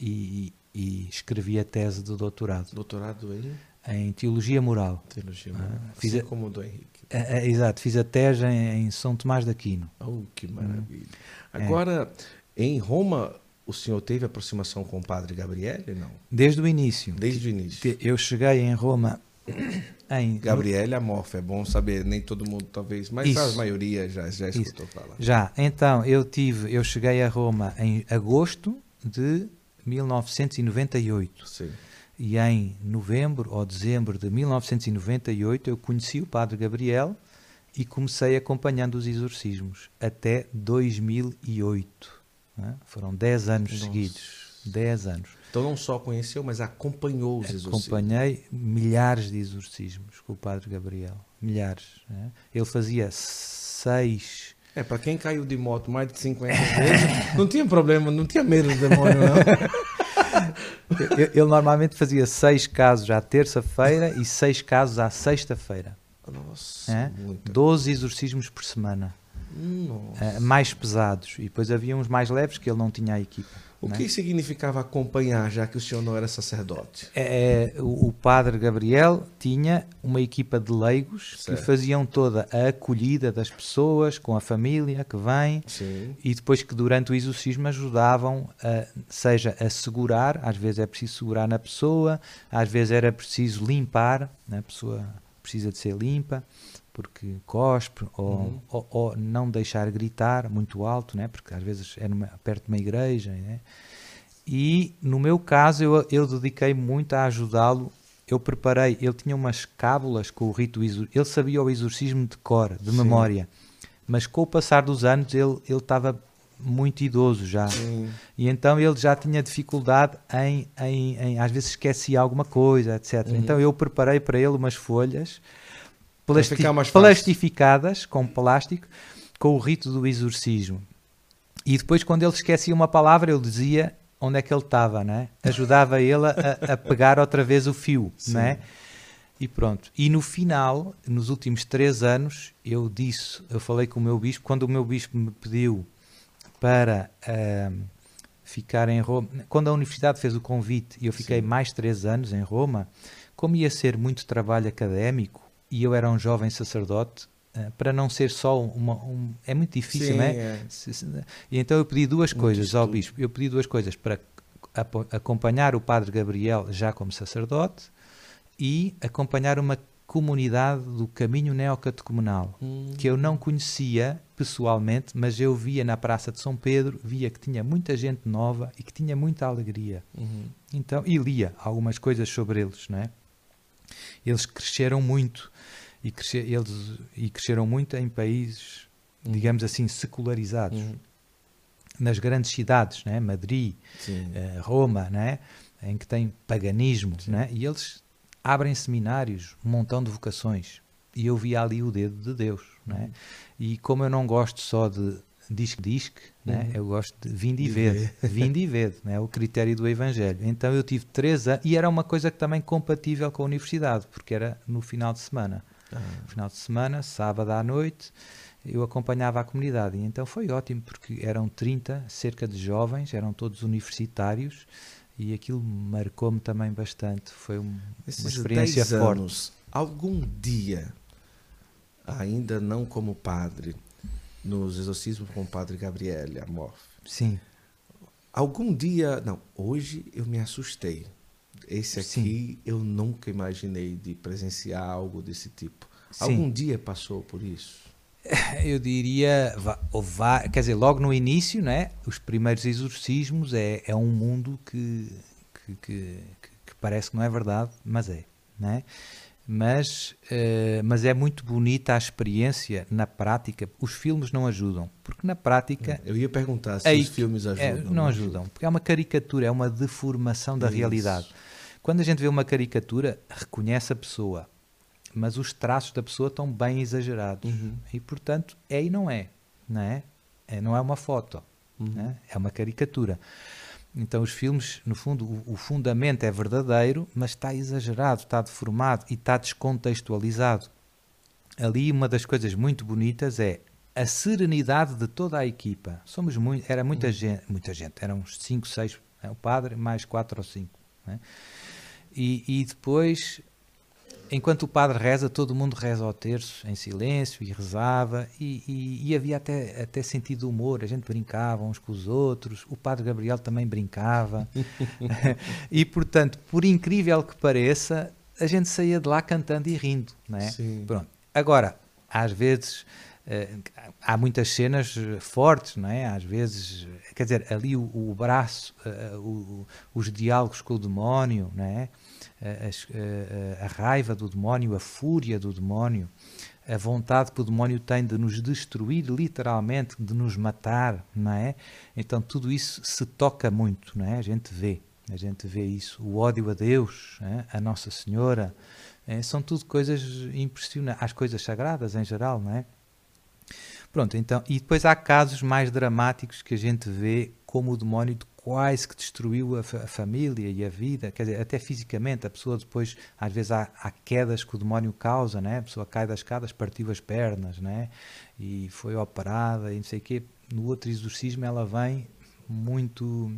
e, e escrevi a tese do doutorado Doutorado em em teologia moral. teologia. Ah, né? fiz assim a- como o do Henrique. É, é, exato, fiz a tese em, em São Tomás de Aquino. Oh, que Uhum. maravilha. É. Agora, em Roma, o senhor teve aproximação com o padre Gabriele? Não. Desde o início. Desde o início. Eu cheguei em Roma [clears throat] em. Gabriele Amorfa, é bom saber, nem todo mundo talvez, mas Isso. a maioria já, já Isso. escutou falar. Já, então eu tive, eu cheguei a Roma em agosto de 1998 Sim. e em novembro ou dezembro de 1998 eu conheci o Padre Gabriel e comecei acompanhando os exorcismos até 2008. Né? Foram 10 anos Nossa. seguidos. 10 anos. Então não só conheceu, mas acompanhou os exorcismos. Acompanhei milhares de exorcismos com o Padre Gabriel. Milhares. né? Ele fazia seis. É, para quem caiu de moto mais de 50 [laughs] vezes, não tinha problema, não tinha medo do demônio, não. [laughs] Ele, ele normalmente fazia seis casos à terça-feira e seis casos à sexta-feira. Nossa, né? muito. 12 exorcismos por semana. Uh, mais pesados. E depois havia uns mais leves que ele não tinha a equipa. O né? que significava acompanhar, já que o senhor não era sacerdote? É, é, o, o, padre Gabriel tinha uma equipa de leigos certo. que faziam toda a acolhida das pessoas, com a família que vem, Sim. e depois que durante o exorcismo ajudavam, a, seja a segurar, às vezes é preciso segurar na pessoa, às vezes era preciso limpar, né? a pessoa precisa de ser limpa, porque cospe, ou, uhum. ou, ou, não deixar gritar muito alto, né? porque às vezes é numa, perto de uma igreja. Né? E no meu caso, eu, eu dediquei muito a ajudá-lo. Eu preparei, ele tinha umas cábulas com o rito, ele sabia o exorcismo de cor, de Sim. memória, mas com o passar dos anos ele estava muito idoso já. Sim. E então ele já tinha dificuldade em, em, em, às vezes esquecia alguma coisa, etc. Uhum. Então eu preparei para ele umas folhas plasti plastificadas com plástico com o rito do exorcismo. E depois, quando ele esquecia uma palavra, eu dizia onde é que ele estava, né? Ajudava ele a, a, pegar outra vez o fio, né? E pronto. E no final, nos últimos três anos, eu disse, eu falei com o meu bispo, quando o meu bispo me pediu para uh, ficar em Roma, quando a universidade fez o convite e eu fiquei Sim. mais três anos em Roma, como ia ser muito trabalho académico, e eu era um jovem sacerdote, uh, para não ser só uma. Um, é muito difícil, Sim, não é? é. E então eu pedi duas muito coisas estudo. ao bispo. Eu pedi duas coisas para acompanhar o padre Gabriel já como sacerdote e acompanhar uma comunidade do caminho neocatecumenal hum. que eu não conhecia pessoalmente, mas eu via na Praça de São Pedro, via que tinha muita gente nova e que tinha muita alegria. Uhum. Então, e lia algumas coisas sobre eles, não é? Eles cresceram muito e, crescer, eles, e cresceram muito em países, uhum. digamos assim, secularizados. Uhum. Nas grandes cidades, né? Madrid, uh, Roma, né? em que tem paganismo, né? e eles abrem seminários, um montão de vocações. E eu vi ali o dedo de Deus. Né? Uhum. E como eu não gosto só de disque-disque, né? Uhum. eu gosto de vinde e vede, [laughs] vinde e vede, né? o critério do Evangelho. Então eu tive três anos, e era uma coisa que também compatível com a universidade, porque era no final de semana. Ah. Final de semana, sábado à noite, eu acompanhava a comunidade. E então foi ótimo, porque eram 30, cerca de jovens, eram todos universitários, e aquilo marcou-me também bastante. Foi um, uma experiência forte. Anos, algum dia, ainda não como padre, nos exorcismos com o padre Gabriele Amorf. Sim. Algum dia, não, hoje eu me assustei esse aqui Sim. eu nunca imaginei de presenciar algo desse tipo. Sim. Algum dia passou por isso? [laughs] Eu diria, quer dizer, logo no início, né, os primeiros exorcismos é, é um mundo que, que, que, que parece que não é verdade, mas é. Né? Mas, uh, mas é muito bonita a experiência na prática. Os filmes não ajudam, porque na prática. Eu ia perguntar se os filmes ajudam. É, não, não ajudam, porque é uma caricatura, é uma deformação da Isso. realidade. Quando a gente vê uma caricatura, reconhece a pessoa, mas os traços da pessoa estão bem exagerados. Uhum. E, portanto, é e não é. Não é, é não é uma foto. Uhum. É? é uma caricatura. Então, os filmes, no fundo, o, o, fundamento é verdadeiro, mas está exagerado, está deformado e está descontextualizado. Ali, uma das coisas muito bonitas é a serenidade de toda a equipa. Somos muito, era muita uhum. gente, muita gente, eram uns 5, 6, é, o padre, mais 4 ou 5. É? E, e depois, enquanto o padre reza, todo mundo reza ao terço, em silêncio, e rezava, e, e, e, havia até, até sentido de humor, a gente brincava uns com os outros, o padre Gabriel também brincava, [laughs] e portanto, por incrível que pareça, a gente saía de lá cantando e rindo, não é? Sim. Pronto. Agora, às vezes, uh, há muitas cenas fortes, não é? Às vezes, quer dizer, ali o, o braço, uh, o, os diálogos com o demónio, não é? A, a, a, raiva do demónio, a fúria do demónio, a vontade que o demónio tem de nos destruir, literalmente, de nos matar, não é? Então tudo isso se toca muito, não é? A gente vê, a gente vê isso. O ódio a Deus, é? a Nossa Senhora, é? são tudo coisas impressionantes, as coisas sagradas em geral, não é? Pronto, então, e depois há casos mais dramáticos que a gente vê como o demónio quase que destruiu a, fa- a família e a vida, quer dizer, até fisicamente, a pessoa depois, às vezes há, há quedas que o demónio causa, né? a pessoa cai das escadas, partiu as pernas, né? e foi operada e não sei o quê. No outro exorcismo ela vem muito...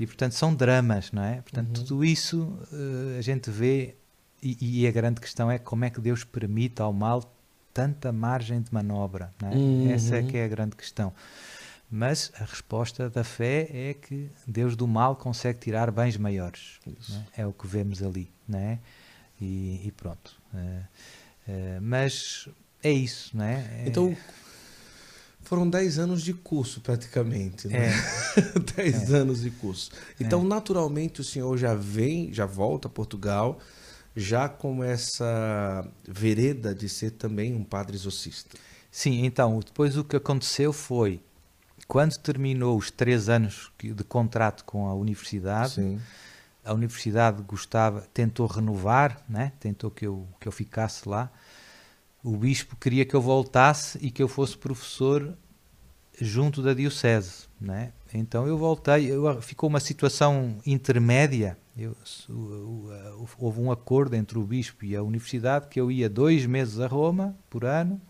E, portanto, são dramas, não é? Portanto, tudo isso eh, a gente vê e, e a grande questão é como é que Deus permite ao mal tanta margem de manobra, não é? Uhum. Essa é que é a grande questão. Mas a resposta da fé é que Deus do mal consegue tirar bens maiores. É? É o que vemos ali, não é? E, e pronto. Eh, eh, mas é isso, não é? É- Então, foram 10 anos de curso, praticamente. Né? é, [laughs] 10 anos de curso. Então, naturalmente, o senhor já vem, já volta a Portugal, já com essa vereda de ser também um padre exorcista. Sim, então, depois o que aconteceu foi, quando terminou os três anos de contrato com a universidade, Sim. a universidade gostava, tentou renovar, né? tentou que eu, que eu ficasse lá. O bispo queria que eu voltasse e que eu fosse professor junto da diocese, né? Então eu voltei, eu- ficou uma situação intermédia. Eu- houve um acordo entre o bispo e a universidade que eu ia dois meses a Roma por ano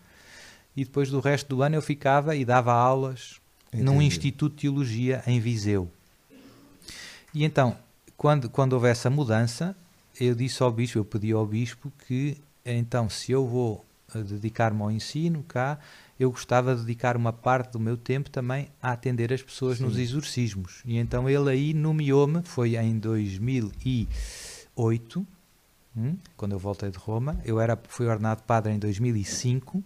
e depois do resto do ano eu ficava e dava aulas num Entendi. instituto de teologia em Viseu. E então, quando, quando houve essa mudança, eu disse ao bispo, eu pedi ao bispo que, então, se eu vou eh, dedicar-me ao ensino cá, eu gostava de dedicar uma parte do meu tempo também a atender as pessoas nos Sim. exorcismos. E então ele aí nomeou-me, foi em 2008, hum, quando eu voltei de Roma, eu era, fui ordenado padre em 2005, Uhum.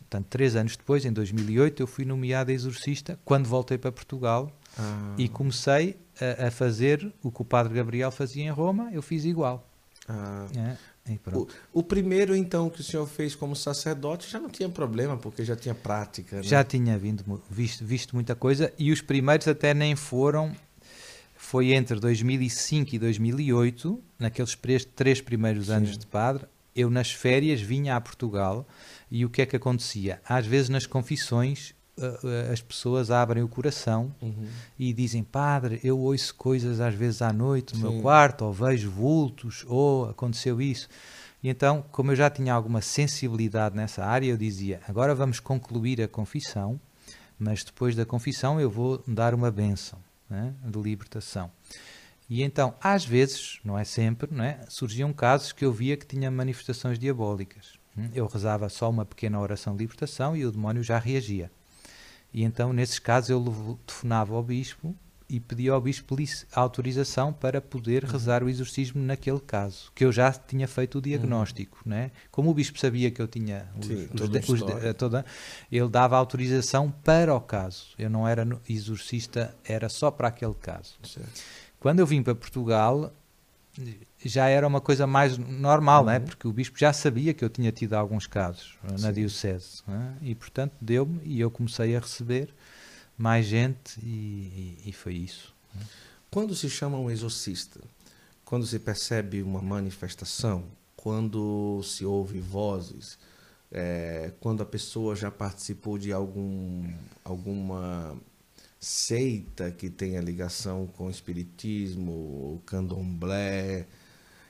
portanto, três anos depois, em 2008, eu fui nomeado exorcista quando voltei para Portugal Ah, e comecei a, a fazer o que o padre Gabriel fazia em Roma, eu fiz igual. ah. E O, o primeiro, então, que o senhor fez como sacerdote já não tinha problema, porque já tinha prática. Né? Já tinha vindo, visto, visto muita coisa e os primeiros até nem foram. Foi entre 2005 e 2008, naqueles três primeiros Sim. anos de padre, eu nas férias vinha a Portugal e o que é que acontecia? Às vezes nas confissões as pessoas abrem o coração Uhum. e dizem, padre, eu ouço coisas às vezes à noite no Sim. meu quarto, ou vejo vultos, ou aconteceu isso. E então, como eu já tinha alguma sensibilidade nessa área, eu dizia, agora vamos concluir a confissão, mas depois da confissão eu vou dar uma bênção né, de libertação. E então, às vezes, não é sempre, não é, surgiam casos que eu via que tinha manifestações diabólicas. Hum, Eu rezava só uma pequena oração de libertação e o demónio já reagia. E então, nesses casos, eu telefonava ao bispo e pedia ao bispo autorização para poder rezar o exorcismo naquele caso, que eu já tinha feito o diagnóstico, né? Como o bispo sabia que eu tinha os, Sim, os de- os de- eh, toda, ele dava autorização para o caso. Eu não era exorcista, era só para aquele caso. Certo. Quando eu vim para Portugal, já era uma coisa mais normal, né? Uhum. porque o bispo já sabia que eu tinha tido alguns casos eh, na Sim. diocese. né? E, portanto, deu-me e eu comecei a receber mais gente e, e- e foi isso. Quando se chama um exorcista? Quando se percebe uma manifestação? Quando se ouve vozes? É, quando a pessoa já participou de algum, alguma seita que tenha ligação com o espiritismo, o candomblé?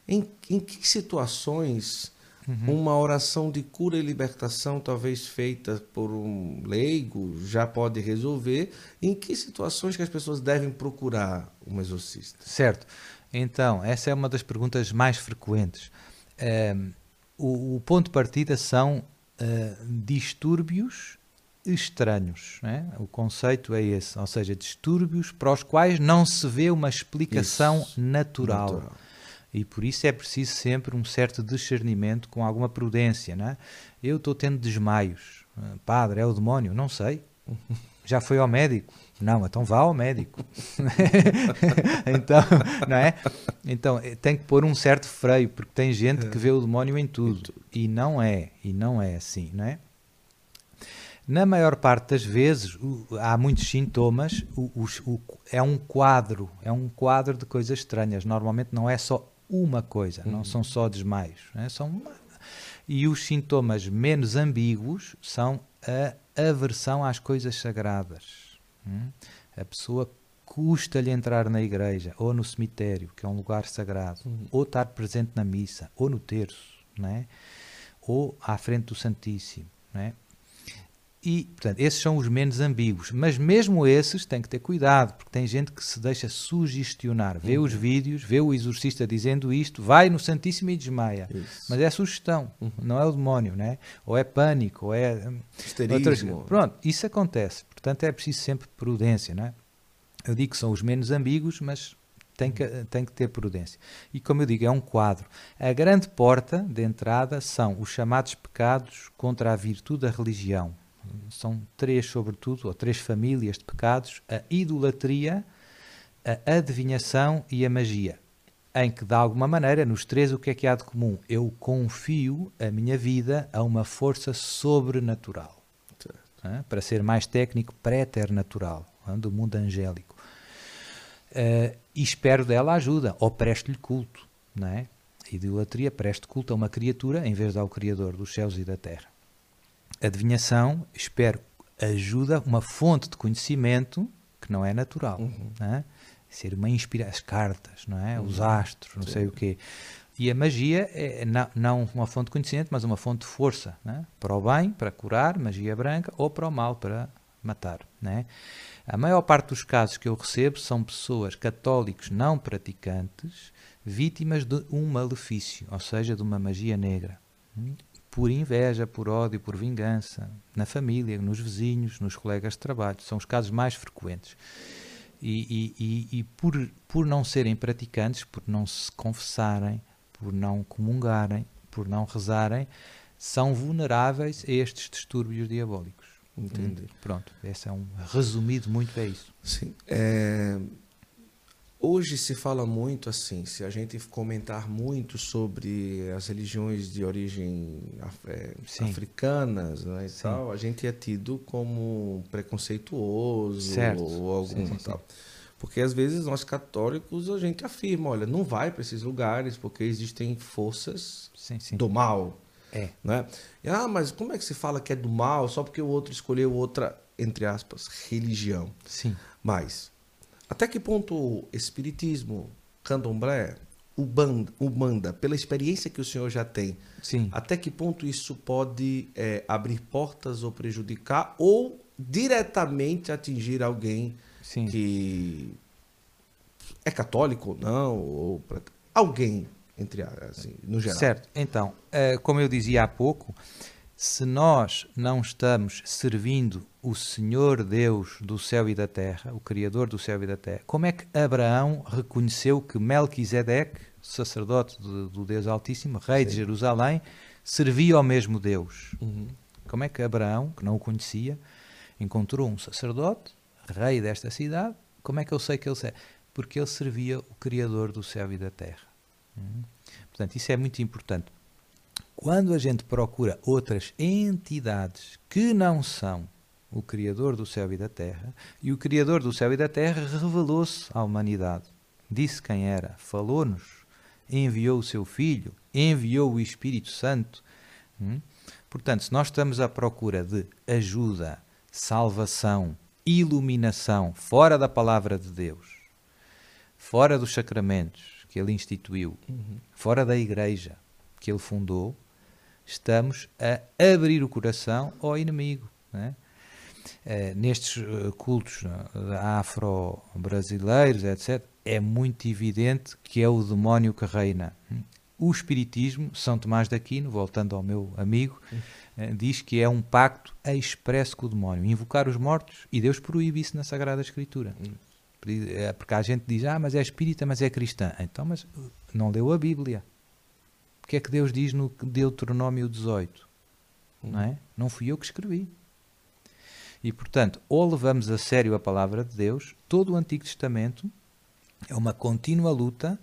Em, em que situações uma oração de cura e libertação, talvez feita por um leigo, já pode resolver? Em que situações que as pessoas devem procurar um exorcista? Certo. Então, essa é uma das perguntas mais frequentes. Ehm, o, o ponto de partida são eh, distúrbios estranhos. né? O conceito é esse, ou seja, distúrbios para os quais não se vê uma explicação natural. natural. E por isso é preciso sempre um certo discernimento com alguma prudência. Né? Eu estou tendo desmaios. Ah, Padre, é o demónio? Não sei. [laughs] Já foi ao médico? Não, então vá ao médico. [laughs] então, não é? Então, eh, tem que pôr um certo freio, porque tem gente que vê o demónio em tudo. E não é, e não é assim, não é? Na maior parte das vezes, o- há muitos sintomas, o- os- o- é um quadro, é um quadro de coisas estranhas. Normalmente não é só uma coisa, não são só desmaios. né? São uma- E os sintomas menos ambíguos são a aversão às coisas sagradas. hum? A pessoa custa-lhe entrar na igreja ou no cemitério, que é um lugar sagrado, Uhum. ou estar presente na missa, ou no terço, não é? ou à frente do Santíssimo. Não é? E, portanto, esses são os menos ambíguos. Mas mesmo esses têm que ter cuidado, porque tem gente que se deixa sugestionar. Vê Uhum. os vídeos, vê o exorcista dizendo isto, vai no Santíssimo e desmaia. Isso. Mas é sugestão, Uhum. não é o demónio, né? ou é pânico, ou é. hum, Histerismo. outras- Pronto, isso acontece. Portanto, é preciso sempre prudência. Não é? Eu digo que são os menos ambíguos, mas tem que, tem que ter prudência. E como eu digo, é um quadro. A grande porta de entrada são os chamados pecados contra a virtude da religião. São três, sobretudo, ou três famílias de pecados: a idolatria, a adivinhação e a magia. Em que, de alguma maneira, nos três, o que é que há de comum? Eu confio a minha vida a uma força sobrenatural. Certo. Para ser mais técnico, préternatural, do mundo angélico. Eh, e espero dela ajuda, ou presto-lhe culto. Não é? A idolatria preste culto a uma criatura em vez de ao Criador dos céus e da terra. Adivinhação, espero ajuda, uma fonte de conhecimento que não é natural. Uhum. não é? Ser uma inspiração, as cartas, não é? os Uhum. astros, não Sim. sei o quê. E a magia é não, não uma fonte de conhecimento, mas uma fonte de força. é? Para o bem, para curar, magia branca, ou para o mal, para matar. é? A maior parte dos casos que eu recebo são pessoas católicos não praticantes, vítimas de um malefício, ou seja, de uma magia negra. Por inveja, por ódio, por vingança, na família, nos vizinhos, nos colegas de trabalho. São os casos mais frequentes. E, e- e- e por, por não serem praticantes, por não se confessarem, por não comungarem, por não rezarem, são vulneráveis a estes distúrbios diabólicos. Entendi. Pronto, esse é um resumido muito é isso. Sim. É, Hoje se fala muito assim, se a gente comentar muito sobre as religiões de origem af- é, Sim. africanas né, e Sim. tal, a gente é tido como preconceituoso Certo. ou alguma Sim, tal. Porque às vezes nós católicos a gente afirma, olha, não vai para esses lugares porque existem forças do mal. É. Né? E, ah, mas como é que se fala que é do mal só porque o outro escolheu outra, entre aspas, religião? Sim. Mas, até que ponto o espiritismo, candomblé, ubanda, ubanda, pela experiência que o senhor já tem, Sim. até que ponto isso pode é, abrir portas ou prejudicar ou diretamente atingir alguém Sim. que é católico ou não, ou alguém, entre assim, no geral. Certo. Então, eh, como eu dizia há pouco, se nós não estamos servindo o Senhor Deus do céu e da terra, o Criador do céu e da terra, como é que Abraão reconheceu que Melquisedeque, sacerdote do, do Deus Altíssimo, rei de Sim. Jerusalém, servia ao mesmo Deus? Uhum. Como é que Abraão, que não o conhecia, encontrou um sacerdote, rei desta cidade? Como é que eu sei que ele serve? Porque ele servia o Criador do céu e da terra. Hum? Portanto, isso é muito importante. Quando a gente procura outras entidades que não são o Criador do céu e da terra, e o Criador do céu e da terra revelou-se à humanidade, disse quem era, falou-nos, enviou o seu Filho, enviou o Espírito Santo. Hum? Portanto, se nós estamos à procura de ajuda, salvação, iluminação fora da palavra de Deus, fora dos sacramentos que ele instituiu, Uhum. fora da igreja que ele fundou, estamos a abrir o coração ao inimigo. não é? Eh, nestes eh, cultos eh, afro-brasileiros, etc., é muito evidente que é o demónio que reina. O Espiritismo, São Tomás de Aquino, voltando ao meu amigo, eh, diz que é um pacto expresso com o demónio, invocar os mortos, e Deus proíbe isso na Sagrada Escritura. Eh, Porque a gente diz, ah, mas é espírita, mas é cristã. Então, mas não leu a Bíblia. O que é que Deus diz no Deuteronômio 18? Não é? Não fui eu que escrevi. E, portanto, ou levamos a sério a palavra de Deus, todo o Antigo Testamento é uma contínua luta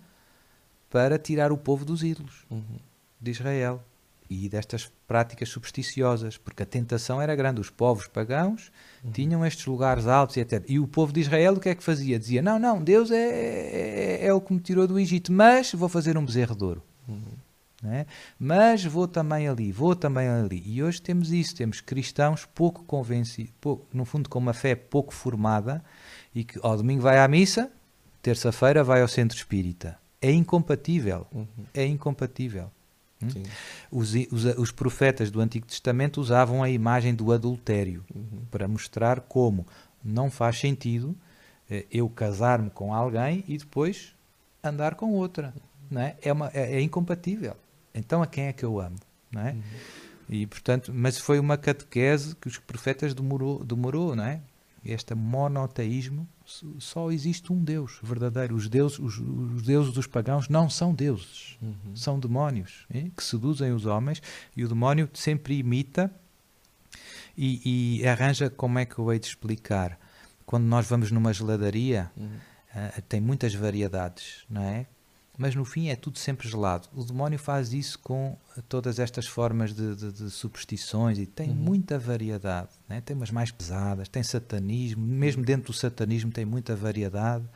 para tirar o povo dos ídolos Uhum. de Israel e destas práticas supersticiosas, porque a tentação era grande. Os povos pagãos tinham estes lugares altos e etc. E o povo de Israel o que é que fazia? Dizia: Não, não, Deus é, é, é o que me tirou do Egito, mas vou fazer um bezerro de ouro. Uhum. Né? mas vou também ali, vou também ali. E hoje temos isso, temos cristãos pouco convencidos, pouco, no fundo com uma fé pouco formada, e que ao domingo vai à missa, terça-feira vai ao centro espírita. É incompatível, uhum. é incompatível. Hum? Os, os, os, profetas do Antigo Testamento usavam a imagem do adultério uhum. para mostrar como não faz sentido eh, eu casar-me com alguém e depois andar com outra. Não é? É, uma, é, é incompatível. Então a quem é que eu amo? Não é? Uhum. E, portanto, mas foi uma catequese que os profetas demorou, demorou não é? Este monoteísmo, só existe um Deus verdadeiro. Os deuses, os, os deuses dos pagãos não são deuses, uhum. são demónios é? que seduzem os homens e o demónio sempre imita e, e, arranja como é que eu hei de explicar. Quando nós vamos numa geladaria, uhum. uh, tem muitas variedades, não é? Mas no fim é tudo sempre gelado. O demónio faz isso com todas estas formas de, de, de superstições e tem uhum. muita variedade. Né? Tem umas mais pesadas, tem satanismo, mesmo dentro do satanismo tem muita variedade.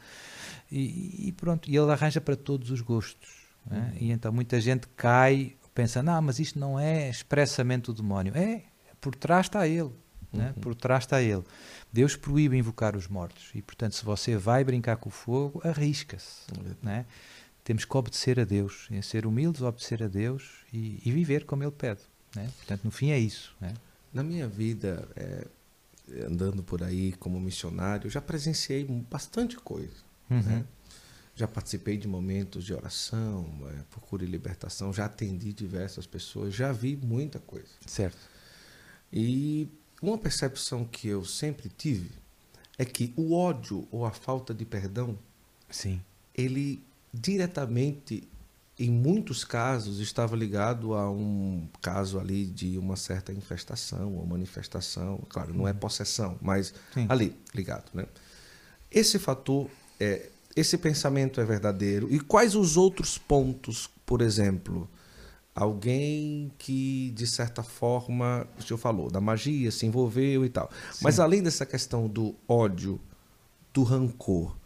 E, e pronto, e ele arranja para todos os gostos. Né? Uhum. E então muita gente cai, pensa, não, mas isto não é expressamente o demónio. É, por trás está ele. Né? Uhum. Por trás está ele. Deus proíbe invocar os mortos. E portanto, se você vai brincar com o fogo, arrisca-se. Uhum. Né? Temos que obedecer a Deus, em ser humildes, obedecer a Deus e, e viver como Ele pede. Né? Portanto, no fim é isso. Né? Na minha vida, é, andando por aí como missionário, já presenciei bastante coisa. Uhum. Né? Já participei de momentos de oração, é, procura e libertação, já atendi diversas pessoas, já vi muita coisa. Certo. E uma percepção que eu sempre tive é que o ódio ou a falta de perdão, Sim. ele diretamente, em muitos casos, estava ligado a um caso ali de uma certa infestação ou manifestação. Claro, não é uhum. possessão, mas Sim. ali, ligado. Né? Esse fator, é, esse pensamento é verdadeiro. E quais os outros pontos, por exemplo? Alguém que, de certa forma, o senhor falou, da magia, se envolveu e tal. Sim. Mas além dessa questão do ódio, do rancor,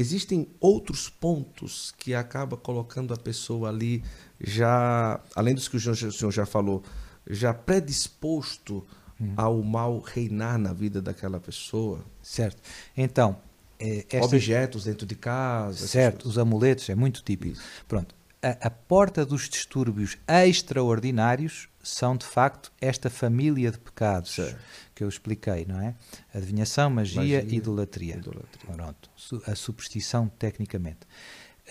existem outros pontos que acaba colocando a pessoa ali já, além dos que o senhor já falou, já predisposto hum. ao mal reinar na vida daquela pessoa. Certo. Então, é, objetos dentro de casa. Certo, os amuletos é muito típico. Isso. Pronto. A, a porta dos distúrbios extraordinários são de facto esta família de pecados certo. Que eu expliquei, não é? Adivinhação, magia, magia idolatria. idolatria. Pronto, a superstição tecnicamente.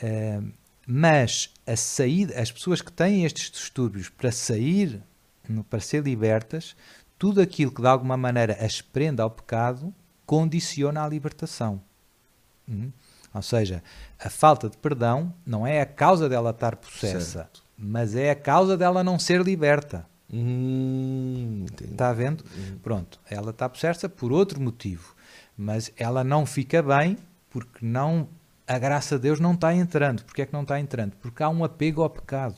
Uh, mas a saída, as pessoas que têm estes distúrbios para sair, para ser libertas, tudo aquilo que de alguma maneira as prenda ao pecado condiciona a libertação. Hum? Ou seja, a falta de perdão não é a causa dela estar possessa. Certo mas é a causa dela não ser liberta. Hum, está vendo? Hum. Pronto, ela está possessa por outro motivo, mas ela não fica bem porque não a graça de Deus não está entrando. Porque é que não está entrando? Porque há um apego ao pecado.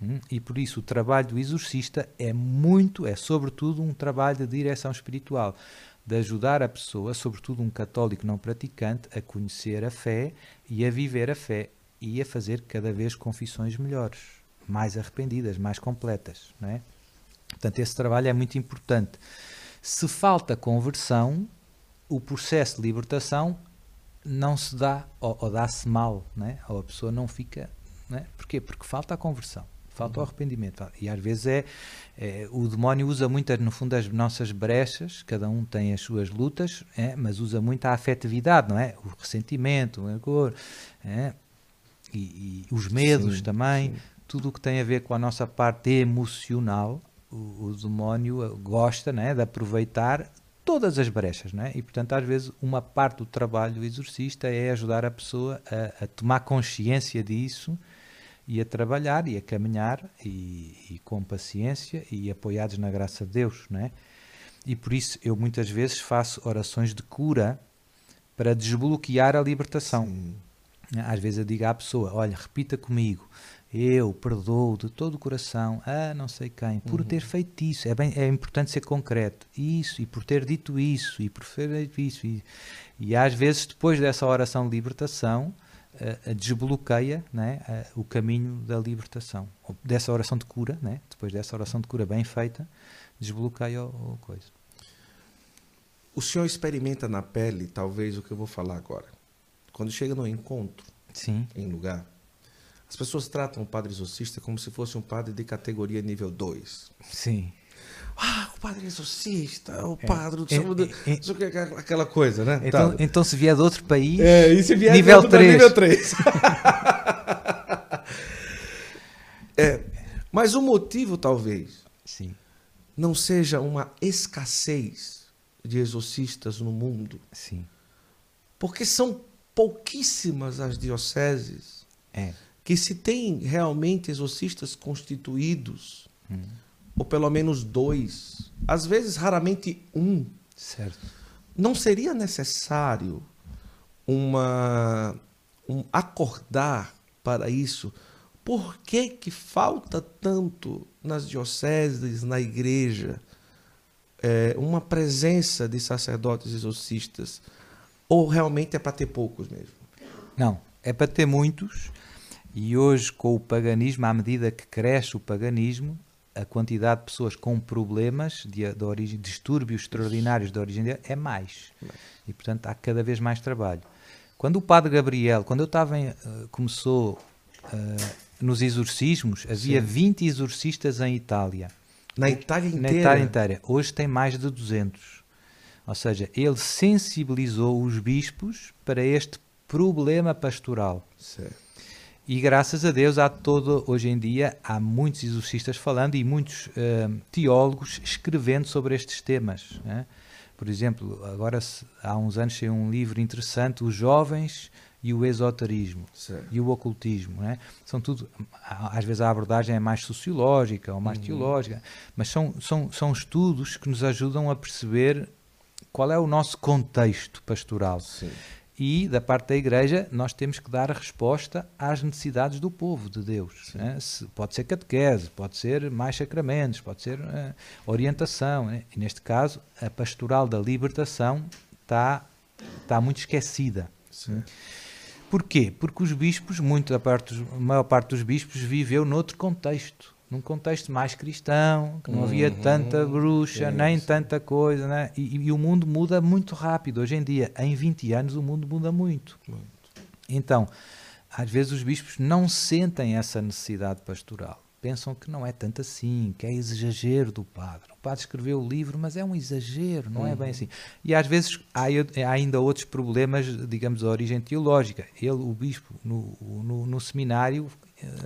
Hum? E por isso o trabalho do exorcista é muito, é sobretudo um trabalho de direção espiritual, de ajudar a pessoa, sobretudo um católico não praticante, a conhecer a fé e a viver a fé e a fazer cada vez confissões melhores mais arrependidas, mais completas. Não é? Portanto, esse trabalho é muito importante. Se falta conversão, o processo de libertação não se dá, ou, ou dá-se mal, né? ou a pessoa não fica. Né? Porquê? Porque falta a conversão, falta uhum. o arrependimento. E às vezes é, é, o demónio usa muito, no fundo, as nossas brechas, cada um tem as suas lutas, é? mas usa muito a afetividade, não é? O ressentimento, o rancor, é? e, e, os medos sim, também. Sim tudo o que tem a ver com a nossa parte emocional, o, o demónio gosta né, de aproveitar todas as brechas, né? E portanto, às vezes, uma parte do trabalho do exorcista é ajudar a pessoa a, a tomar consciência disso e a trabalhar e a caminhar e, e, com paciência e apoiados na graça de Deus, né? E por isso eu muitas vezes faço orações de cura para desbloquear a libertação. Sim. Às vezes eu digo à pessoa: olha, repita comigo, eu perdoo de todo o coração a não sei quem por uhum. ter feito isso. É, bem, é importante ser concreto. Isso, e por ter dito isso, e por ter feito isso. E, e às vezes, depois dessa oração de libertação, uh, desbloqueia né, uh, o caminho da libertação. Dessa oração de cura, né, depois dessa oração de cura bem feita, desbloqueia o coisa. O senhor experimenta na pele, talvez, o que eu vou falar agora. Quando chega no encontro, Sim. em lugar, as pessoas tratam o padre exorcista como se fosse um padre de categoria nível 2. Sim. Ah, o padre exorcista, o padre do é, é, é, aquela coisa, né? Então, tá. então se vier de outro país, é, e se vier nível 3. Nível 3. [laughs] é, mas o motivo, talvez, Sim. não seja uma escassez de exorcistas no mundo. Sim. Porque são pouquíssimas as dioceses é. Que se tem realmente exorcistas constituídos. Hum ou pelo menos dois, às vezes raramente um. Certo. Não seria necessário uma um acordar para isso? Por que, que falta tanto nas dioceses, na igreja, é, uma presença de sacerdotes exorcistas? Ou realmente é para ter poucos mesmo? Não, é para ter muitos. E hoje, com o paganismo, à medida que cresce o paganismo, a quantidade de pessoas com problemas de, de origem, distúrbios extraordinários de origem é mais. E, portanto, há cada vez mais trabalho. Quando o padre Gabriel, quando eu estava em, uh, começou uh, nos exorcismos, havia Sim. 20 exorcistas em Itália. Na Itália inteira? Na Itália inteira. Hoje tem mais de 200. Ou seja, ele sensibilizou os bispos para este problema pastoral. Certo. E graças a Deus há todo, hoje em dia, há muitos exorcistas falando e muitos uh, teólogos escrevendo sobre estes temas. Né? Por exemplo, agora há uns anos saiu um livro interessante, Os Jovens e o Esoterismo certo. e o Ocultismo. Né? São tudo, às vezes a abordagem é mais sociológica ou mais uhum. teológica, mas são, são, são estudos que nos ajudam a perceber qual é o nosso contexto pastoral. Sim e da parte da Igreja nós temos que dar a resposta às necessidades do povo de Deus. Né? Se, pode ser catequese, pode ser mais sacramentos, pode ser uh, orientação. Né? E neste caso, a pastoral da libertação está tá muito esquecida. Sim. Porquê? Porque os bispos, muito a, parte, a maior parte dos bispos, viveu noutro contexto num contexto mais cristão, que não havia uhum, tanta bruxa, nem tanta coisa, né? E, e, o mundo muda muito rápido. Hoje em dia, em 20 anos, o mundo muda muito. muito. Então, às vezes os bispos não sentem essa necessidade pastoral. Pensam que não é tanto assim, que é exagero do padre. O padre escreveu o livro, mas é um exagero, não uhum. é bem uhum. assim. E às vezes há, há, ainda outros problemas, digamos, de origem teológica. Ele, o bispo, no, no, no seminário,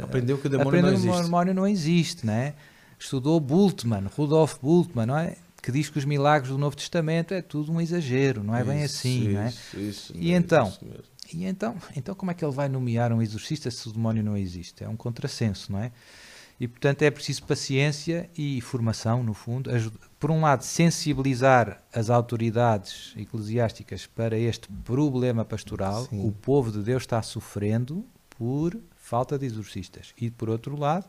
Aprendeu que o demônio Aprendeu não existe. o demónio não existe, né? Estudou Bultmann, Rudolf Bultmann, não é? Que diz que os milagres do Novo Testamento é tudo um exagero, não é isso, bem assim, isso, não é? Isso, e então, e então, então como é que ele vai nomear um exorcista se o demónio não existe? É um contrassenso, não é? E portanto é preciso paciência e formação, no fundo. Por um lado, sensibilizar as autoridades eclesiásticas para este problema pastoral. Sim. O povo de Deus está sofrendo por falta de exorcistas. E, por outro lado,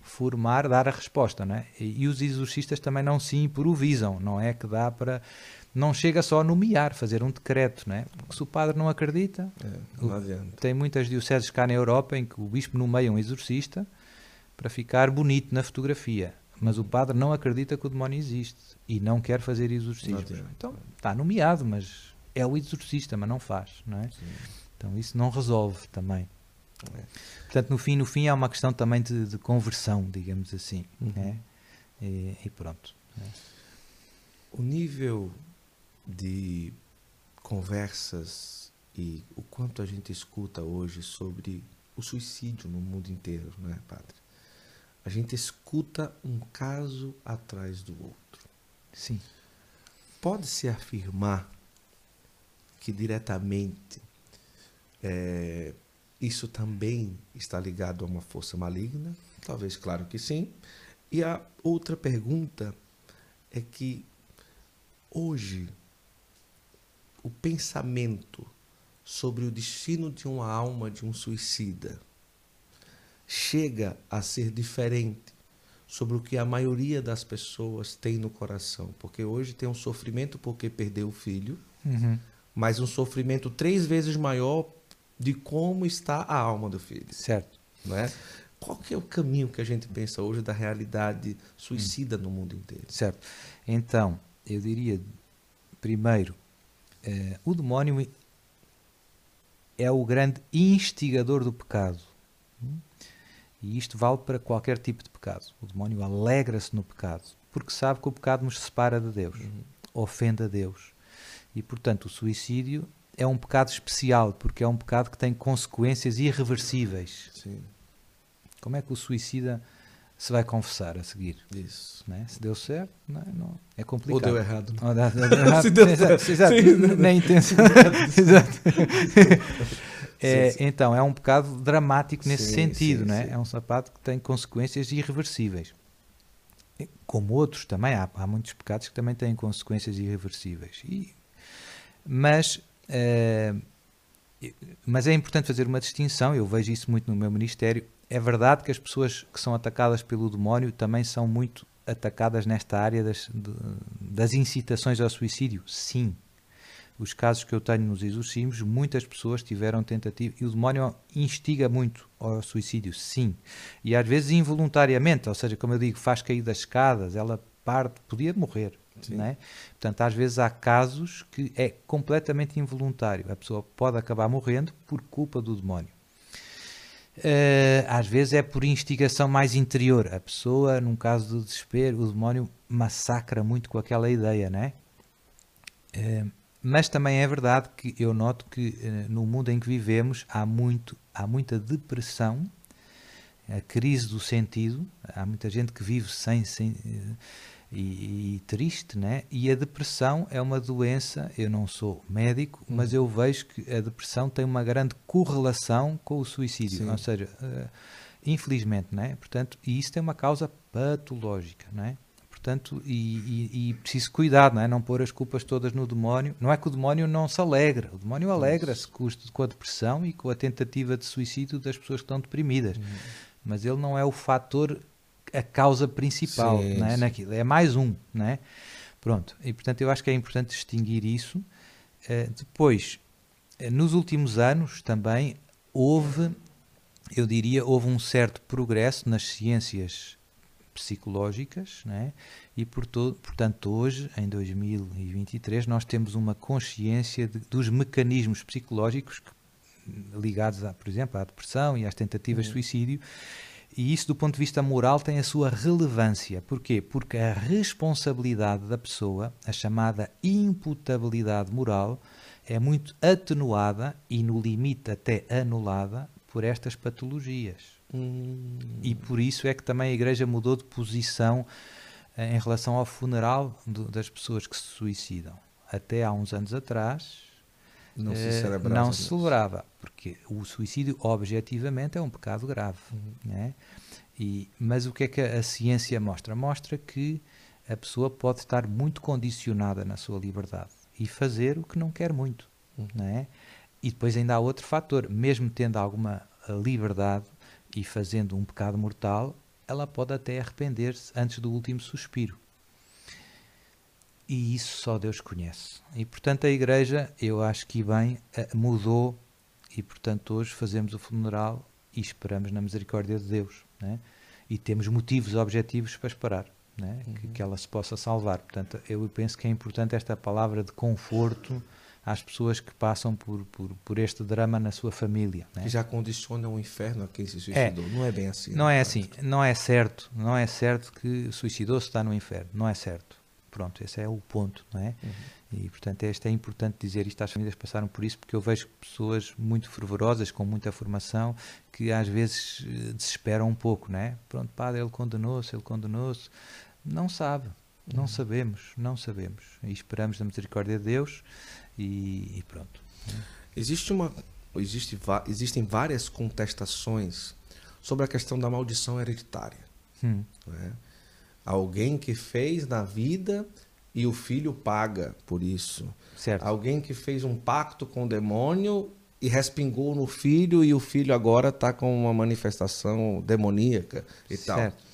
formar, dar a resposta. Não é? e, os exorcistas também não se improvisam, não é que dá para. Não chega só a nomear, fazer um decreto, não é? Porque se o padre não acredita, é, não o, tem muitas dioceses cá na Europa em que o bispo nomeia um exorcista para ficar bonito na fotografia, mas o padre não acredita que o demónio existe e não quer fazer exorcismo. Então está nomeado, mas é o exorcista, mas não faz, não é? Sim. Então isso não resolve também. É. Portanto, no fim, no fim, é uma questão também de, de conversão, digamos assim. Uhum. Né? E, e, pronto. Né? O nível de conversas e o quanto a gente escuta hoje sobre o suicídio no mundo inteiro, não é, padre? A gente escuta um caso atrás do outro. Sim. Pode-se afirmar que diretamente é, isso também está ligado a uma força maligna? Talvez, claro que sim. E a outra pergunta é que hoje o pensamento sobre o destino de uma alma de um suicida chega a ser diferente sobre o que a maioria das pessoas tem no coração, porque hoje tem um sofrimento porque perdeu o filho, uhum. mas um sofrimento três vezes maior de como está a alma do filho. Certo. Né? Qual que é o caminho que a gente pensa hoje da realidade suicida hum. no mundo inteiro? Certo. Então, eu diria, primeiro, eh, o demónio é o grande instigador do pecado. E isto vale para qualquer tipo de pecado. O demónio alegra-se no pecado, porque sabe que o pecado nos separa de Deus, uhum. ofende a Deus. E, portanto, o suicídio é um pecado especial, porque é um pecado que tem consequências irreversíveis. Sim. Como é que o suicida se vai confessar a seguir? Isso. Né? Se deu certo, não, é? não, é complicado. Ou deu errado. Ou deu, deu [laughs] errado. se deu certo. Exato, nem intenção. exato. [laughs] É, sim, sim. Então, é um pecado dramático nesse sim, sentido, né? é um sapato que tem consequências irreversíveis. Como outros também, há, há muitos pecados que também têm consequências irreversíveis. E, mas, é, mas é importante fazer uma distinção, eu vejo isso muito no meu ministério. É verdade que as pessoas que são atacadas pelo demónio também são muito atacadas nesta área das, das incitações ao suicídio? Sim, os casos que eu tenho nos exorcismos, muitas pessoas tiveram tentativa e o demónio instiga muito ao suicídio, sim. E às vezes involuntariamente, ou seja, como eu digo, faz cair das escadas, ela parte, podia morrer. Né? Portanto, às vezes há casos que é completamente involuntário. A pessoa pode acabar morrendo por culpa do demónio. Uh, às vezes é por instigação mais interior. A pessoa, num caso de desespero, o demónio massacra muito com aquela ideia, né? Uh, mas também é verdade que eu noto que uh, no mundo em que vivemos há, muito, há muita depressão, a crise do sentido, há muita gente que vive sem, sem uh, e, e, triste, né? E a depressão é uma doença. Eu não sou médico, hum. mas eu vejo que a depressão tem uma grande correlação com o suicídio. Sim. Ou seja, uh, infelizmente, né? Portanto, e isso tem uma causa patológica, né? Portanto, e, e, e, preciso cuidar, não é? Não pôr as culpas todas no demónio. Não é que o demónio não se alegra. O demónio alegra-se com, a depressão e com a tentativa de suicídio das pessoas que estão deprimidas. Uhum. Mas ele não é o fator, a causa principal, sim, não é? Naquilo. É mais um, não é? Pronto. E, portanto, eu acho que é importante distinguir isso. Uh, depois, uh, nos últimos anos também houve, eu diria, houve um certo progresso nas ciências psicológicas, né? e portanto hoje, em 2023, nós temos uma consciência de, dos mecanismos psicológicos que, ligados, a, por exemplo, à depressão e às tentativas uhum. de suicídio, e isso do ponto de vista moral tem a sua relevância. Porquê? Porque a responsabilidade da pessoa, a chamada imputabilidade moral, é muito atenuada e no limite até anulada por estas patologias. Hum. E por isso é que também a Igreja mudou de posição eh, em relação ao funeral das pessoas que se suicidam. Até há uns anos atrás não se eh, celebrava, não se celebrava porque o suicídio objetivamente é um pecado grave. Uhum. Né? E, mas o que é que a, a ciência mostra? Mostra que a pessoa pode estar muito condicionada na sua liberdade e fazer o que não quer muito. Uhum. Né? E depois ainda há outro fator, mesmo tendo alguma liberdade, e fazendo um pecado mortal, ela pode até arrepender-se antes do último suspiro. E isso só Deus conhece. E portanto a Igreja, eu acho que bem, mudou e portanto hoje fazemos o funeral e esperamos na misericórdia de Deus. Né? E temos motivos objetivos para esperar. Né? Uhum. Que, que ela se possa salvar. Portanto, eu penso que é importante esta palavra de conforto às pessoas que passam por, por, por este drama na sua família. Né? Que já condicionam o inferno a quem se suicidou. É, não é bem assim. Não é assim. Não é certo. Não é certo que suicidou-se está no inferno. Não é certo. Pronto, esse é o ponto, não é? Uhum. E, portanto, este é importante dizer isto às famílias passaram por isso, porque eu vejo pessoas muito fervorosas, com muita formação, que às vezes eh, desesperam um pouco, não é? Pronto, padre, ele condenou-se, ele condenou-se. Não sabe, não uhum. sabemos, não sabemos. E esperamos na misericórdia de Deus e, e pronto. Existe uma, existe, existem várias contestações sobre a questão da maldição hereditária. Hum. Né? Alguém que fez na vida e o filho paga por isso. Certo. Alguém que fez um pacto com o demônio e respingou no filho e o filho agora está com uma manifestação demoníaca e certo. tal.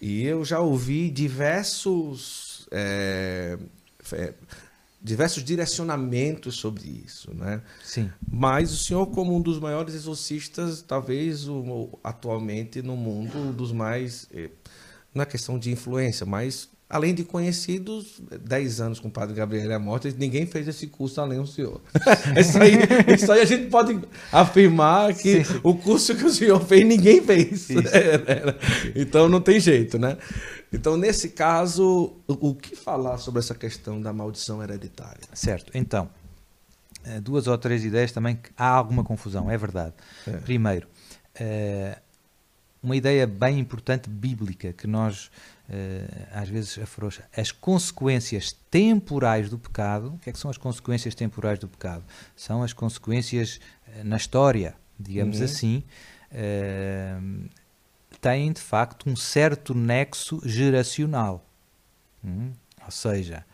E eu já ouvi diversos é, é, diversos direcionamentos sobre isso, né? Sim. Mas o senhor, como um dos maiores exorcistas, talvez o, atualmente no mundo, um dos mais, eh, na questão de influência, mas além de conhecidos, 10 anos com o padre Gabriel Amorta, ninguém fez esse curso além do senhor. [laughs] isso, aí, isso aí a gente pode afirmar que sim, o curso que o senhor fez, ninguém fez. [laughs] então não tem jeito, né? Então, nesse caso, o que falar sobre essa questão da maldição hereditária? Certo. Então, eh, duas ou três ideias também que há alguma confusão, é verdade. É. Primeiro, eh, uma ideia bem importante bíblica que nós eh, às vezes afrouxa. As consequências temporais do pecado, o que, é que são as consequências temporais do pecado? São as consequências na história, digamos uhum. assim, têm de facto um certo nexo geracional. Hum? Ou seja,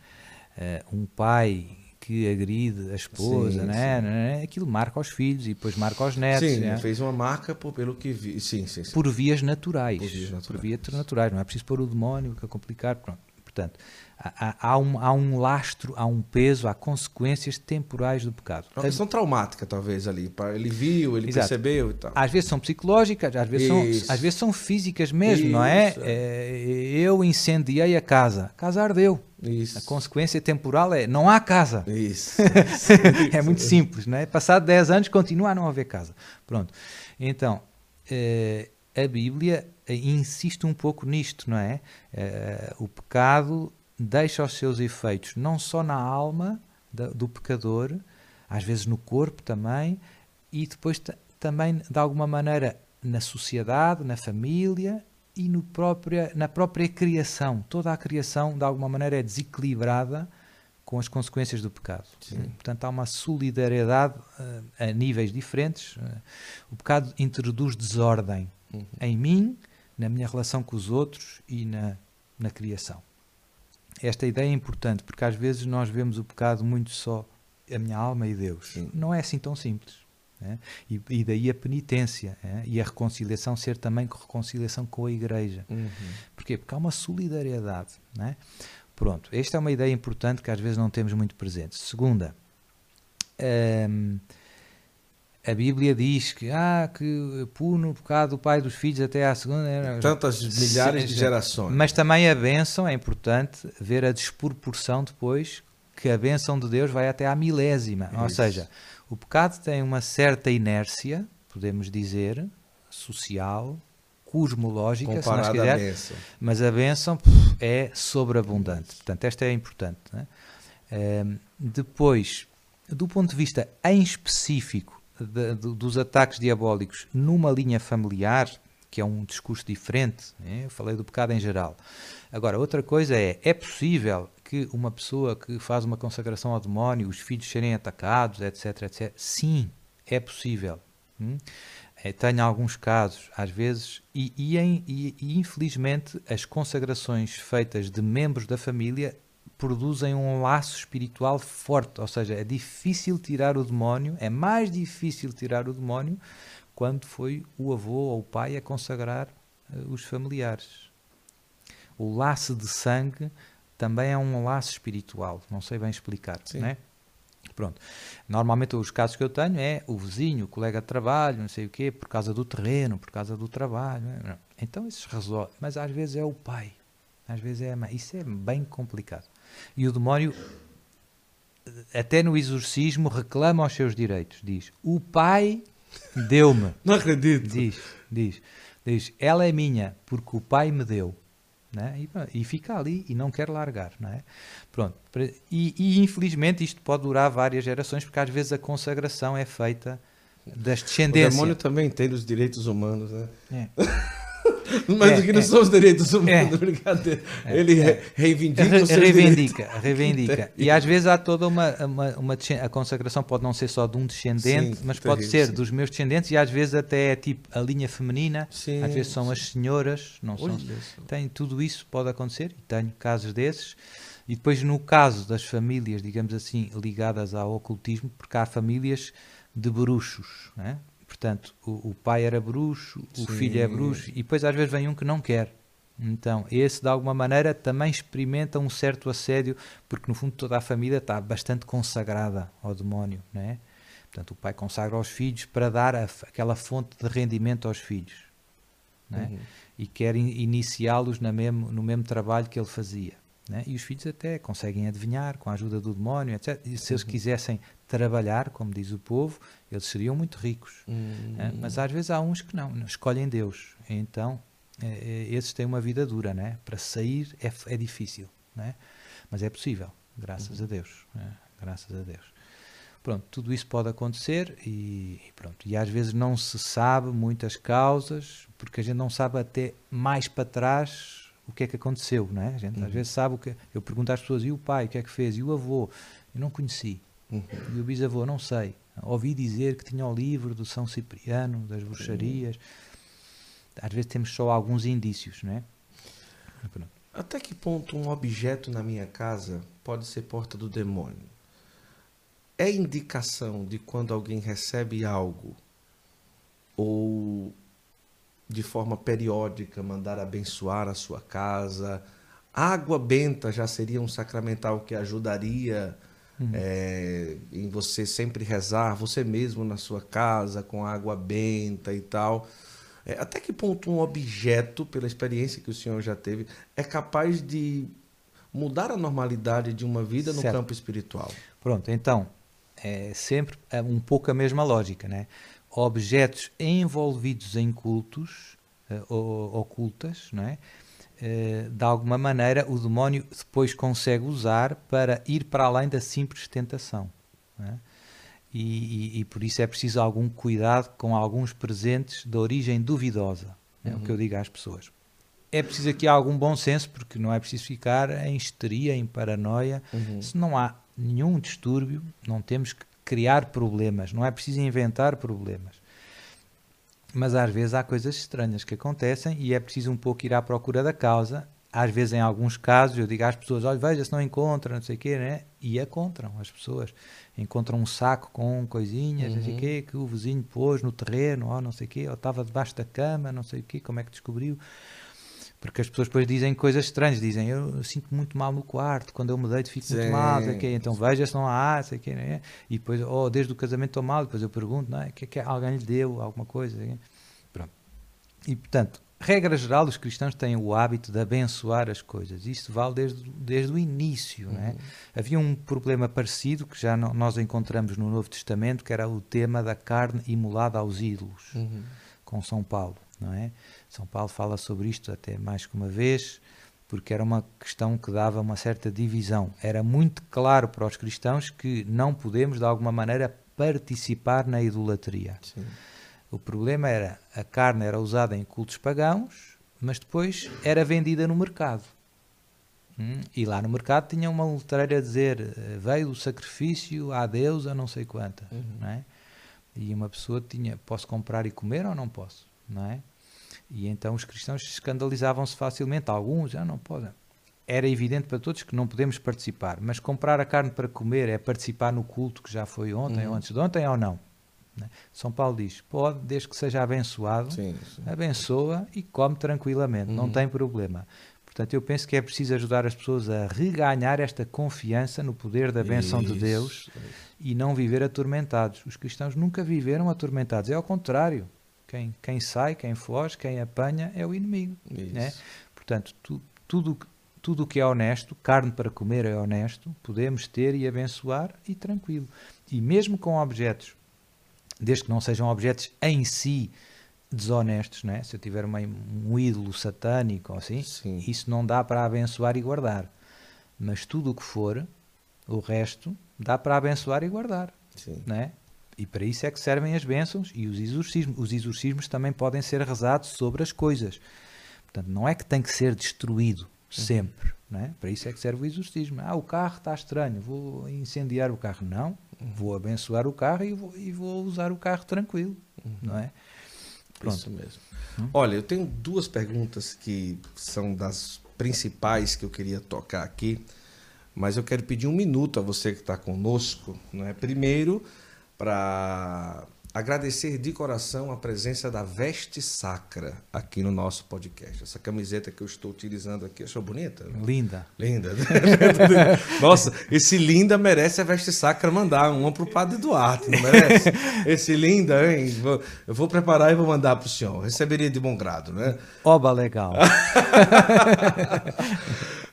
uh, um pai que agride a esposa, sim, né? Sim. É? aquilo marca aos filhos e depois marca aos netos. Sim, né? fez uma marca por, pelo que vi. Sim, sim, sim. Por vias naturais. Por vias naturais. Por vias naturais. Não é preciso pôr o demónio, que é complicado. Pronto. Portanto, há, há, um, há um lastro, há um peso, há consequências temporais do pecado. Uma questão traumática, talvez, ali. Ele viu, ele Exato. percebeu e tal. Às vezes são psicológicas, às vezes, são, às vezes são físicas mesmo, Isso. não é? é? Eu incendiei a casa, a casa ardeu. Isso. A consequência temporal é não há casa. Isso. [laughs] é muito simples, não é? Passado 10 anos continua a não haver casa. Pronto. Então, eh, a Bíblia insiste um pouco nisto, não é? Uh, o pecado deixa os seus efeitos não só na alma da, do pecador, às vezes no corpo também, e depois também, de alguma maneira, na sociedade, na família e no própria, na própria criação. Toda a criação, de alguma maneira, é desequilibrada com as consequências do pecado. Sim. Portanto, há uma solidariedade uh, a níveis diferentes. Uh, o pecado introduz desordem uhum. em mim, na minha relação com os outros e na, na criação. Esta ideia é importante porque às vezes nós vemos o pecado muito só a minha alma e Deus. Sim. Não é assim tão simples. Né? E, e, daí a penitência né? e a reconciliação ser também reconciliação com a Igreja. Uhum. Porquê? Porque há uma solidariedade. Né? Pronto, esta é uma ideia importante que às vezes não temos muito presente. Segunda, hum, a Bíblia diz que, ah, que pune o pecado do pai dos filhos até à segunda. Tantas milhares de gerações. Mas também a bênção, é importante ver a desproporção depois, que a bênção de Deus vai até à milésima. Isso. Ou seja, o pecado tem uma certa inércia, podemos dizer, social, cosmológica, se nós quiser, mas a bênção é sobreabundante. Portanto, esta é importante. Né? depois, do ponto de vista em específico de, de, dos ataques diabólicos numa linha familiar, que é um discurso diferente, né? eu falei do pecado em geral. Agora, outra coisa é: é possível que uma pessoa que faz uma consagração ao demónio, os filhos serem atacados, etc, etc? Sim, é possível. Hum? É, tenho alguns casos, às vezes, e, e, e, e infelizmente as consagrações feitas de membros da família produzem um laço espiritual forte, ou seja, é difícil tirar o demónio, é mais difícil tirar o demónio quando foi o avô ou o pai a consagrar uh, os familiares. O laço de sangue também é um laço espiritual, não sei bem explicar, Sim. né? Pronto. Normalmente os casos que eu tenho é o vizinho, o colega de trabalho, não sei o quê, por causa do terreno, por causa do trabalho. Né? Então isso resolve. Mas às vezes é o pai, às vezes é a mãe. Isso é bem complicado. E o demónio, até no exorcismo, reclama os seus direitos. Diz: O pai deu-me. [laughs] Não acredito. Diz, diz, diz: Ela é minha, porque o pai me deu. Né? E, e, fica ali e não quer largar. Não é? Pronto. E, e, infelizmente isto pode durar várias gerações, porque às vezes a consagração é feita das descendências. O demônio também tem os direitos humanos. Né? É. [laughs] Mas é, aqui não é, são os direitos humanos, é, [laughs] brincadeira. É, Ele reivindica Re, os Reivindica, direitos. reivindica. [laughs] E às vezes há toda uma, uma, uma, A consagração pode não ser só de um descendente, sim, mas pode ser sim. dos meus descendentes e às vezes até é tipo a linha feminina, sim, às vezes são as senhoras, não são. Tem, tudo isso pode acontecer e tenho casos desses. E depois, no caso das famílias, digamos assim, ligadas ao ocultismo, porque há famílias de bruxos, não é? Portanto, o, o pai era bruxo, o Sim. filho é bruxo, e depois às vezes vem um que não quer. Então, esse de alguma maneira também experimenta um certo assédio, porque no fundo toda a família está bastante consagrada ao demónio, não é? Portanto, o pai consagra aos filhos para dar a, aquela fonte de rendimento aos filhos, não é? Uhum. E quer in, iniciá-los no mesmo, no mesmo trabalho que ele fazia. É? E os filhos até conseguem adivinhar com a ajuda do demónio, etc. E se eles uhum. quisessem trabalhar, como diz o povo, eles seriam muito ricos. Uhum. É? Mas às vezes há uns que não, escolhem Deus. Então é, é, esses têm uma vida dura, né? Para sair é, é difícil, né? Mas é possível, graças uhum. a Deus, né? graças a Deus. Pronto, tudo isso pode acontecer e, e, pronto. E às vezes não se sabe muitas causas, porque a gente não sabe até mais para trás o que é que aconteceu, não é? A gente uhum. às vezes sabe o que. Eu pergunto às pessoas, e o pai, o que é que fez? E o avô? Eu não conheci. Uhum. E o bisavô, não sei. Ouvi dizer que tinha o livro do São Cipriano, das bruxarias. Às vezes temos só alguns indícios, não é? Até que ponto um objeto na minha casa pode ser porta do demônio? É indicação de quando alguém recebe algo ou de forma periódica mandar abençoar a sua casa? Água benta já seria um sacramental que ajudaria uhum. é, em você sempre rezar, você mesmo na sua casa com água benta e tal. É, até que ponto um objeto, pela experiência que o senhor já teve, é capaz de mudar a normalidade de uma vida no campo espiritual? Pronto, então, é sempre é um pouco a mesma lógica, né? Objetos envolvidos em cultos, uh, ocultas, não é? Uh, de alguma maneira o demónio depois consegue usar para ir para além da simples tentação. É? e, e, e, por isso é preciso algum cuidado com alguns presentes de origem duvidosa. É uhum. o que eu uhum. digo às pessoas. É preciso aqui algum bom senso, porque não é preciso ficar em histeria, em paranoia. Uhum. Se não há nenhum distúrbio, não temos que criar problemas, não é preciso inventar problemas. Mas às vezes há coisas estranhas que acontecem e é preciso um pouco ir à procura da causa. Às vezes, em alguns casos, eu digo às pessoas: olha, veja se não encontram, não sei o quê, né? e encontram as pessoas encontram um saco com coisinhas, uhum. não sei o uhum. quê, que o vizinho pôs no terreno, ou não sei o quê, ou estava debaixo da cama, não sei o quê, como é que descobriu. Porque as pessoas depois dizem coisas estranhas, dizem eu, sinto muito mal no quarto, quando eu me deito fico Sim. muito mal, sei quê, então veja se não há, sei quê, né? e depois, oh, desde o casamento estou mal, depois eu pergunto, não é, que, que alguém lhe deu alguma coisa, pronto. E portanto, regra geral, os cristãos têm o hábito de abençoar as coisas. Isto vale desde, desde o início. Uhum. Havia um problema parecido que já no, nós encontramos no Novo Testamento, que era o tema da carne imolada aos ídolos, uhum. com São Paulo. Não é? São Paulo fala sobre isto até mais que uma vez, porque era uma questão que dava uma certa divisão. Era muito claro para os cristãos que não podemos, de alguma maneira, participar na idolatria. Sim o problema era a carne era usada em cultos pagãos, mas depois era vendida no mercado. Hum? E lá no mercado tinha uma letreira a dizer eh, veio o sacrifício a Deus a não sei quanta. Uhum. Não é? E uma pessoa tinha, posso comprar e comer ou não posso? Não é? E então os cristãos escandalizavam-se facilmente. Alguns já ah, não podem. Era evidente para todos que não podemos participar, mas comprar a carne para comer é participar no culto que já foi ontem uhum. ou antes de ontem ou não? Né? São Paulo diz: pode, desde que seja abençoado, sim, sim. abençoa e come tranquilamente, uhum. não tem problema. Portanto, eu penso que é preciso ajudar as pessoas a reganhar esta confiança no poder da benção isso, de Deus e não viver atormentados. Os cristãos nunca viveram atormentados, é ao contrário. Quem, quem sai, quem foge, quem apanha é o inimigo. Né? Portanto, tu, tudo tudo o que é honesto, carne para comer é honesto, podemos ter e abençoar e tranquilo. E mesmo com objetos desde que não sejam objetos em si desonestos, né? se eu tiver uma, um ídolo satânico ou assim, Sim. isso não dá para abençoar e guardar. Mas tudo o que for, o resto, dá para abençoar e guardar. Sim. Né? E para isso é que servem as bênçãos e os exorcismos. Os exorcismos também podem ser rezados sobre as coisas. Portanto, não é que tem que ser destruído uhum. sempre. Uhum. Né? Para isso é que serve o exorcismo. Ah, o carro está estranho, vou incendiar o carro. Não, vou abençoar o carro e vou, e vou usar o carro tranquilo, uhum. não é? Pronto. Isso mesmo. Hum? Olha, eu tenho duas perguntas que são das principais que eu queria tocar aqui, mas eu quero pedir um minuto a você que está conosco, não é? Primeiro, para agradecer de coração a presença da Veste Sacra aqui no nosso podcast. Essa camiseta que eu estou utilizando aqui, achou bonita? Linda. Linda. [laughs] Nossa, esse linda merece a Veste Sacra mandar uma para o Padre Duarte, não merece? [laughs] Esse linda, hein? Eu vou preparar e vou mandar para o senhor. Receberia de bom grado, né? Oba, legal. [laughs]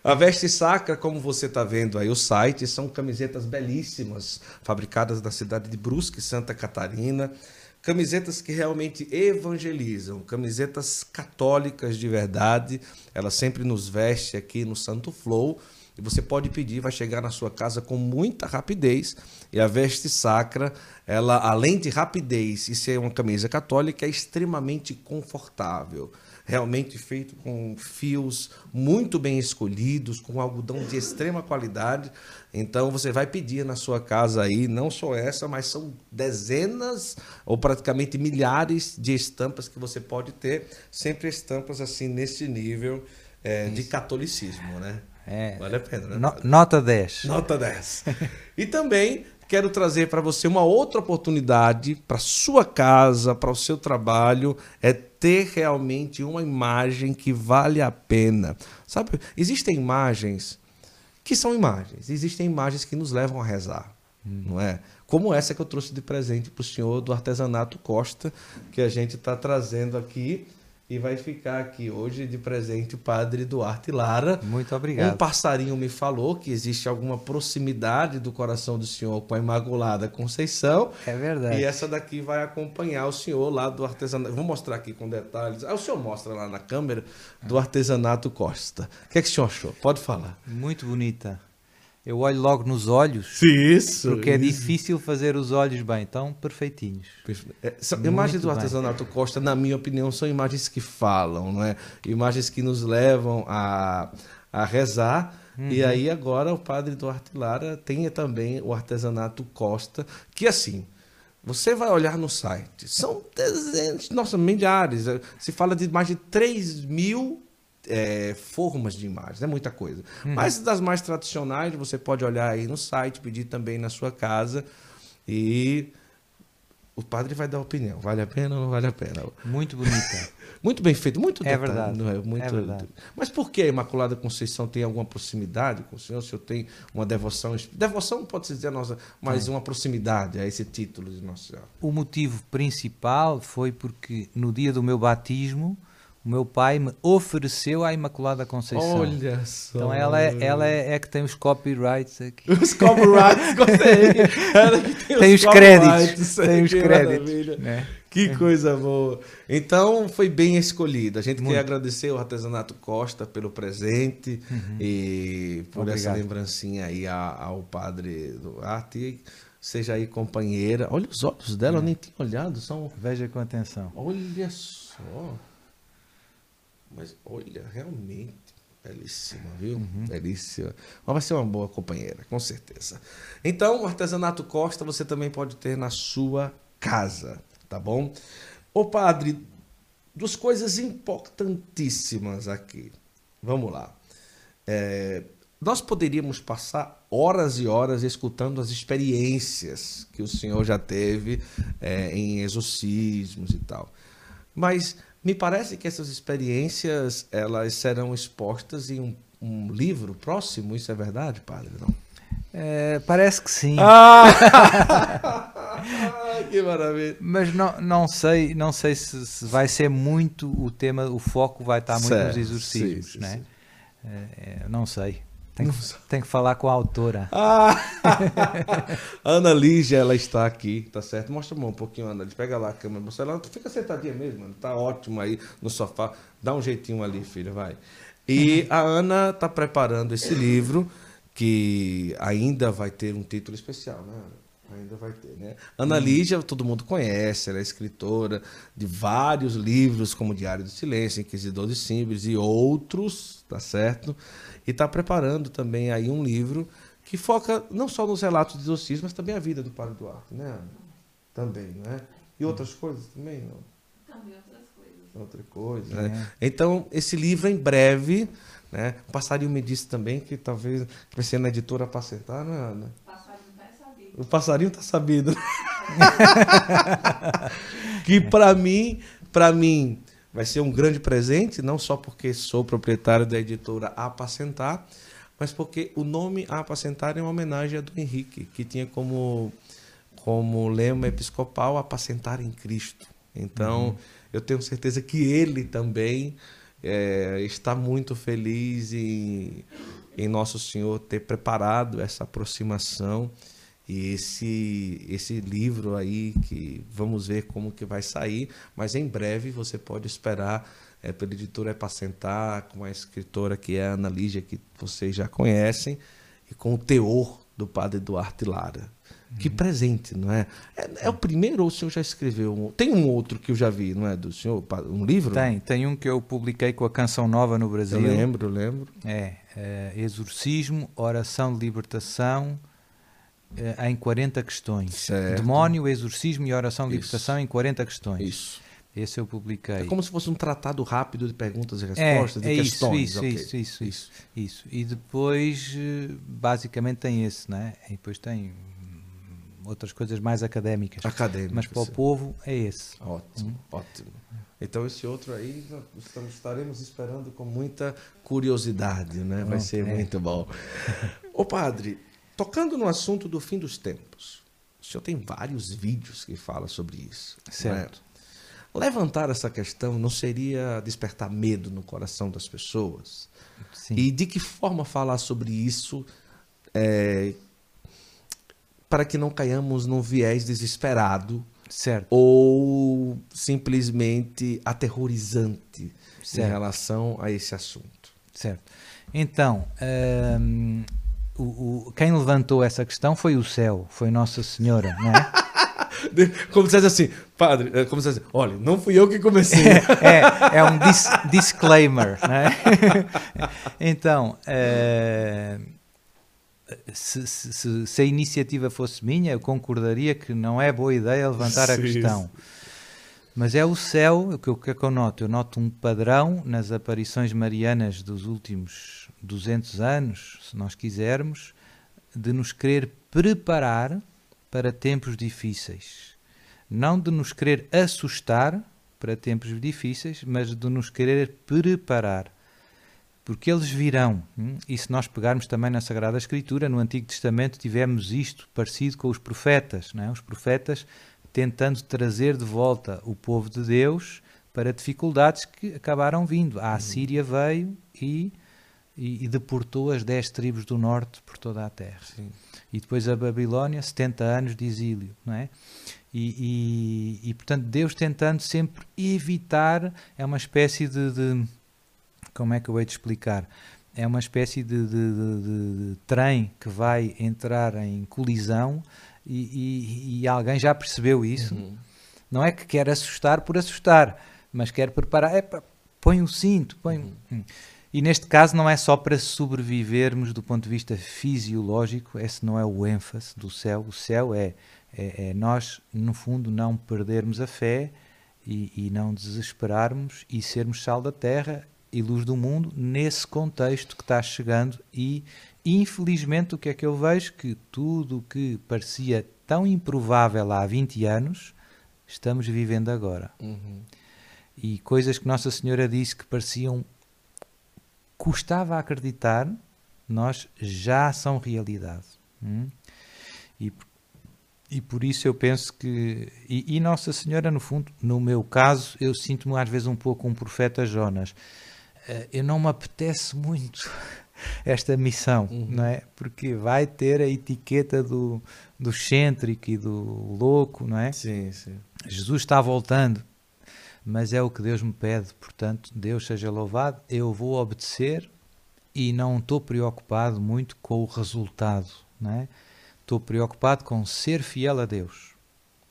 A Veste Sacra, como você está vendo aí o site, são camisetas belíssimas, fabricadas na cidade de Brusque, Santa Catarina. Camisetas que realmente evangelizam, camisetas católicas de verdade. Ela sempre nos veste aqui no Santo Flow. E você pode pedir, vai chegar na sua casa com muita rapidez. E a veste sacra, ela além de rapidez e ser uma camisa católica, é extremamente confortável realmente feito com fios muito bem escolhidos, com algodão de extrema qualidade. Então você vai pedir na sua casa aí, não só essa, mas são dezenas ou praticamente milhares de estampas que você pode ter, sempre estampas assim nesse nível é, de catolicismo, né? É, vale a pena, né? No, nota 10. Nota 10. e também quero trazer para você uma outra oportunidade para sua casa, para o seu trabalho, é ter realmente uma imagem que vale a pena. Sabe, existem imagens que são imagens, existem imagens que nos levam a rezar, hum. não é? Como essa que eu trouxe de presente para o senhor do artesanato Costa, que a gente está trazendo aqui e vai ficar aqui hoje de presente o padre Duarte Lara. Muito obrigado. Um passarinho me falou que existe alguma proximidade do coração do senhor com a Imaculada Conceição. É verdade. E essa daqui vai acompanhar o senhor lá do artesanato. Vou mostrar aqui com detalhes. Ah, o senhor mostra lá na câmera do artesanato Costa. O que, é que o senhor achou? Pode falar. Muito bonita eu olho logo nos olhos. Isso. Porque é isso. difícil fazer os olhos bem, então perfeitinhos. É, imagens do artesanato Costa, na minha opinião, são imagens que falam, não é? Imagens que nos levam a, a rezar. Uhum. E aí agora o padre Duarte Lara tem também o artesanato Costa, que assim, você vai olhar no site, são dezenas, nossa, milhares. Se fala de mais de 3 mil é, formas de imagens, é muita coisa. Uhum. Mas das mais tradicionais, você pode olhar aí no site, pedir também na sua casa e o padre vai dar opinião. Vale a pena ou não vale a pena? Muito bonita. [laughs] muito bem feito, muito é detalhe, verdade. Não é? Muito, é verdade. Mas por que a Imaculada Conceição tem alguma proximidade com o senhor? Se eu tenho uma devoção. Devoção pode se dizer nossa, mas é. uma proximidade a esse título de Nossa Senhora. O motivo principal foi porque no dia do meu batismo o meu pai me ofereceu à Imaculada Conceição. Olha só. Então ela é, ela é, é que tem os copyrights aqui. Os copyrights, gostei. [laughs] Ela que tem, tem os, os créditos. Tem os créditos. Né? Que é. coisa boa. Então foi bem escolhida. A gente Muito. quer agradecer ao Artesanato Costa pelo presente uhum. e por Obrigado. essa lembrancinha aí ao padre Duarte. Seja aí companheira. Olha os olhos dela, é. eu nem tinha olhado. São... Veja com atenção. Olha só. Mas olha, realmente belíssima, viu? Uhum. Belíssima. Mas vai ser uma boa companheira, com certeza. Então, o artesanato Costa você também pode ter na sua casa, tá bom? Ô padre, duas coisas importantíssimas aqui. Vamos lá. É, nós poderíamos passar horas e horas escutando as experiências que o senhor já teve é, em exorcismos e tal. Mas me parece que essas experiências elas serão expostas em um, um livro próximo, isso é verdade, padre? Não? É, parece que sim. Ah! [laughs] que maravilha. Mas não, não sei, não sei se, se, vai ser muito o tema, o foco vai estar muito certo. nos exorcismos, sim, né? Sim. É, é não sei. Tem que, tem que falar com a autora. Ah! [laughs] Ana Lígia, ela está aqui, tá certo? Mostra um pouquinho, Ana. Pega lá a câmera. Você ela fica sentadinha mesmo, mano. Tá ótimo aí no sofá. Dá um jeitinho ali, filha, vai. E a Ana está preparando esse livro, que ainda vai ter um título especial, né, Ana? Ainda vai ter, né? Ana Lígia, todo mundo conhece, ela é escritora de vários livros, como Diário do Silêncio, Inquisidor de Símbolos e outros, tá certo? E está preparando também aí um livro que foca não só nos relatos de exorcismo, mas também a vida do Padre Duarte, né, Ana? Também, né? E outras coisas também, não? Também outras coisas. Outra coisa, né? É. Então, esse livro em breve, né? O passarinho me disse também que talvez vai ser na editora para sentar, não é, Ana? O passarinho está sabido. [laughs] que para mim, para mim, vai ser um grande presente, não só porque sou proprietário da editora Apacentar, mas porque o nome Apacentar é uma homenagem a do Henrique, que tinha como, como lema episcopal Apacentar em Cristo. Então, uhum. eu tenho certeza que ele também é, está muito feliz em, em Nosso Senhor ter preparado essa aproximação e esse esse livro aí que vamos ver como que vai sair, mas em breve você pode esperar é, pela editora para Sentar, com a escritora que é a Ana Lígia, que vocês já conhecem, e com o teor do padre Duarte Lara. Uhum. Que presente, não é? é? é? o primeiro ou o senhor já escreveu? Um... Tem um outro que eu já vi, não é? Do senhor? Um livro? Tem, tem um que eu publiquei com a Canção Nova no Brasil. Eu lembro, lembro. É, é Exorcismo, Oração de Libertação é, em 40 questões. Certo. Demónio, Exorcismo e Oração de Libertação em 40 questões. Isso. Esse eu publiquei. É como se fosse um tratado rápido de perguntas e respostas, é, de é questões. Isso, okay. isso, isso, isso, isso, E depois, eh, basicamente, tem esse, né? E depois tem outras coisas mais académicas. Académicas. Mas para o povo é esse. Ótimo, hum. ótimo. Então esse outro aí estamos, estaremos esperando com muita curiosidade, né? Vai ser é. muito bom. Ô padre, tocando no assunto do fim dos tempos, o senhor tem vários vídeos que falam sobre isso. Certo. Levantar essa questão não seria despertar medo no coração das pessoas? Sim. E de que forma falar sobre isso é, para que não caiamos num viés desesperado certo. ou simplesmente aterrorizante certo. em relação a esse assunto? Certo. Então, hum, o, o, quem levantou essa questão foi o céu, foi Nossa Senhora, não é? [laughs] Como se assim, padre, é como se assim, olha, não fui eu que comecei. [laughs] é, é um dis disclaimer, né? [laughs] então, é, se, se, se, a iniciativa fosse minha, eu concordaria que não é boa ideia levantar a questão. Mas é o céu, o que, o que é que eu noto? Eu noto um padrão nas aparições marianas dos últimos 200 anos, se nós quisermos, de nos querer preparar para tempos difíceis. Não de nos querer assustar para tempos difíceis, mas de nos querer preparar. Porque eles virão. Hum? E se nós pegarmos também na Sagrada Escritura, no Antigo Testamento, tivemos isto parecido com os profetas. Não é? Os profetas tentando trazer de volta o povo de Deus para dificuldades que acabaram vindo. A Assíria veio e, e, e deportou as dez tribos do norte por toda a terra. Sim e depois a Babilónia, 70 anos de exílio, não é? E, e, e, portanto Deus tentando sempre evitar, é uma espécie de, de como é que eu hei de explicar? É uma espécie de, de, de trem que vai entrar em colisão e, e alguém já percebeu isso. Uhum. Não é que quer assustar por assustar, mas quer preparar. É, põe o cinto, põe. Uhum. E neste caso não é só para sobrevivermos do ponto de vista fisiológico, esse não é o ênfase do céu. O céu é, é, é nós, no fundo, não perdermos a fé e, e, não desesperarmos e sermos sal da terra e luz do mundo nesse contexto que está chegando. E, infelizmente, o que é que eu vejo? Que tudo o que parecia tão improvável há 20 anos, estamos vivendo agora. Uhum. E coisas que Nossa Senhora disse que pareciam custava acreditar, nós já são realidade. Hum? E, e por isso eu penso que. E, e, Nossa Senhora, no fundo, no meu caso, eu sinto-me às vezes um pouco um profeta Jonas. Uh, eu não me apetece muito [laughs] esta missão, uhum. não é? Porque vai ter a etiqueta do, do excêntrico e do louco, não é? Sim, sim. Jesus está voltando mas é o que Deus me pede, portanto, Deus seja louvado, eu vou obedecer e não estou preocupado muito com o resultado, não é? Estou preocupado com ser fiel a Deus.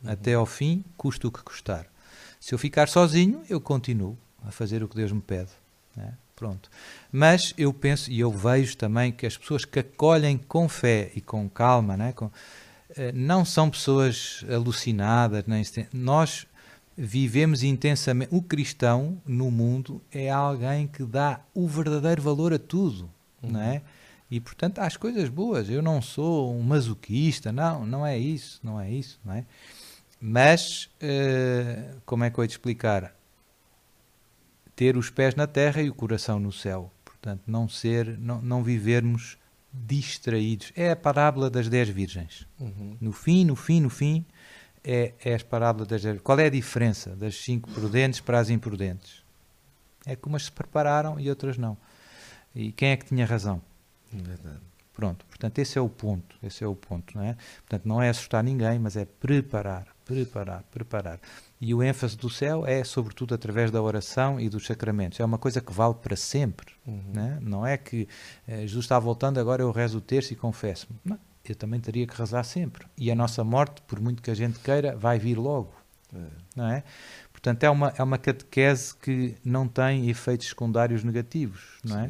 Uhum. Até ao fim, custa o que custar. Se eu ficar sozinho, eu continuo a fazer o que Deus me pede. É? Pronto. Mas eu penso e eu vejo também que as pessoas que acolhem com fé e com calma, não, é? com, eh, não são pessoas alucinadas. Nem, nós vivemos intensamente. O cristão no mundo é alguém que dá o verdadeiro valor a tudo, uhum. não é? E portanto às coisas boas. Eu não sou um masoquista, não, não é isso, não é isso, não é? Mas, eh, como é que eu ia te explicar? Ter os pés na terra e o coração no céu. Portanto, não ser, não, não vivermos distraídos. É a parábola das dez virgens. Uhum. No fim, no fim, no fim, é, é as parábolas das Qual é a diferença das cinco prudentes para as imprudentes? É que umas se prepararam e outras não. E quem é que tinha razão? Verdade. Pronto, portanto, esse é o ponto, esse é o ponto, não é? Portanto, não é assustar ninguém, mas é preparar, preparar, preparar. E o ênfase do céu é, sobretudo, através da oração e dos sacramentos. É uma coisa que vale para sempre, Uhum. né? não é que eh, Jesus está voltando, agora eu rezo o terço e confesso-me. Não, eu também teria que rezar sempre. E a nossa morte, por muito que a gente queira, vai vir logo, É. não é? Portanto, é uma, é uma catequese que não tem efeitos secundários negativos, não é?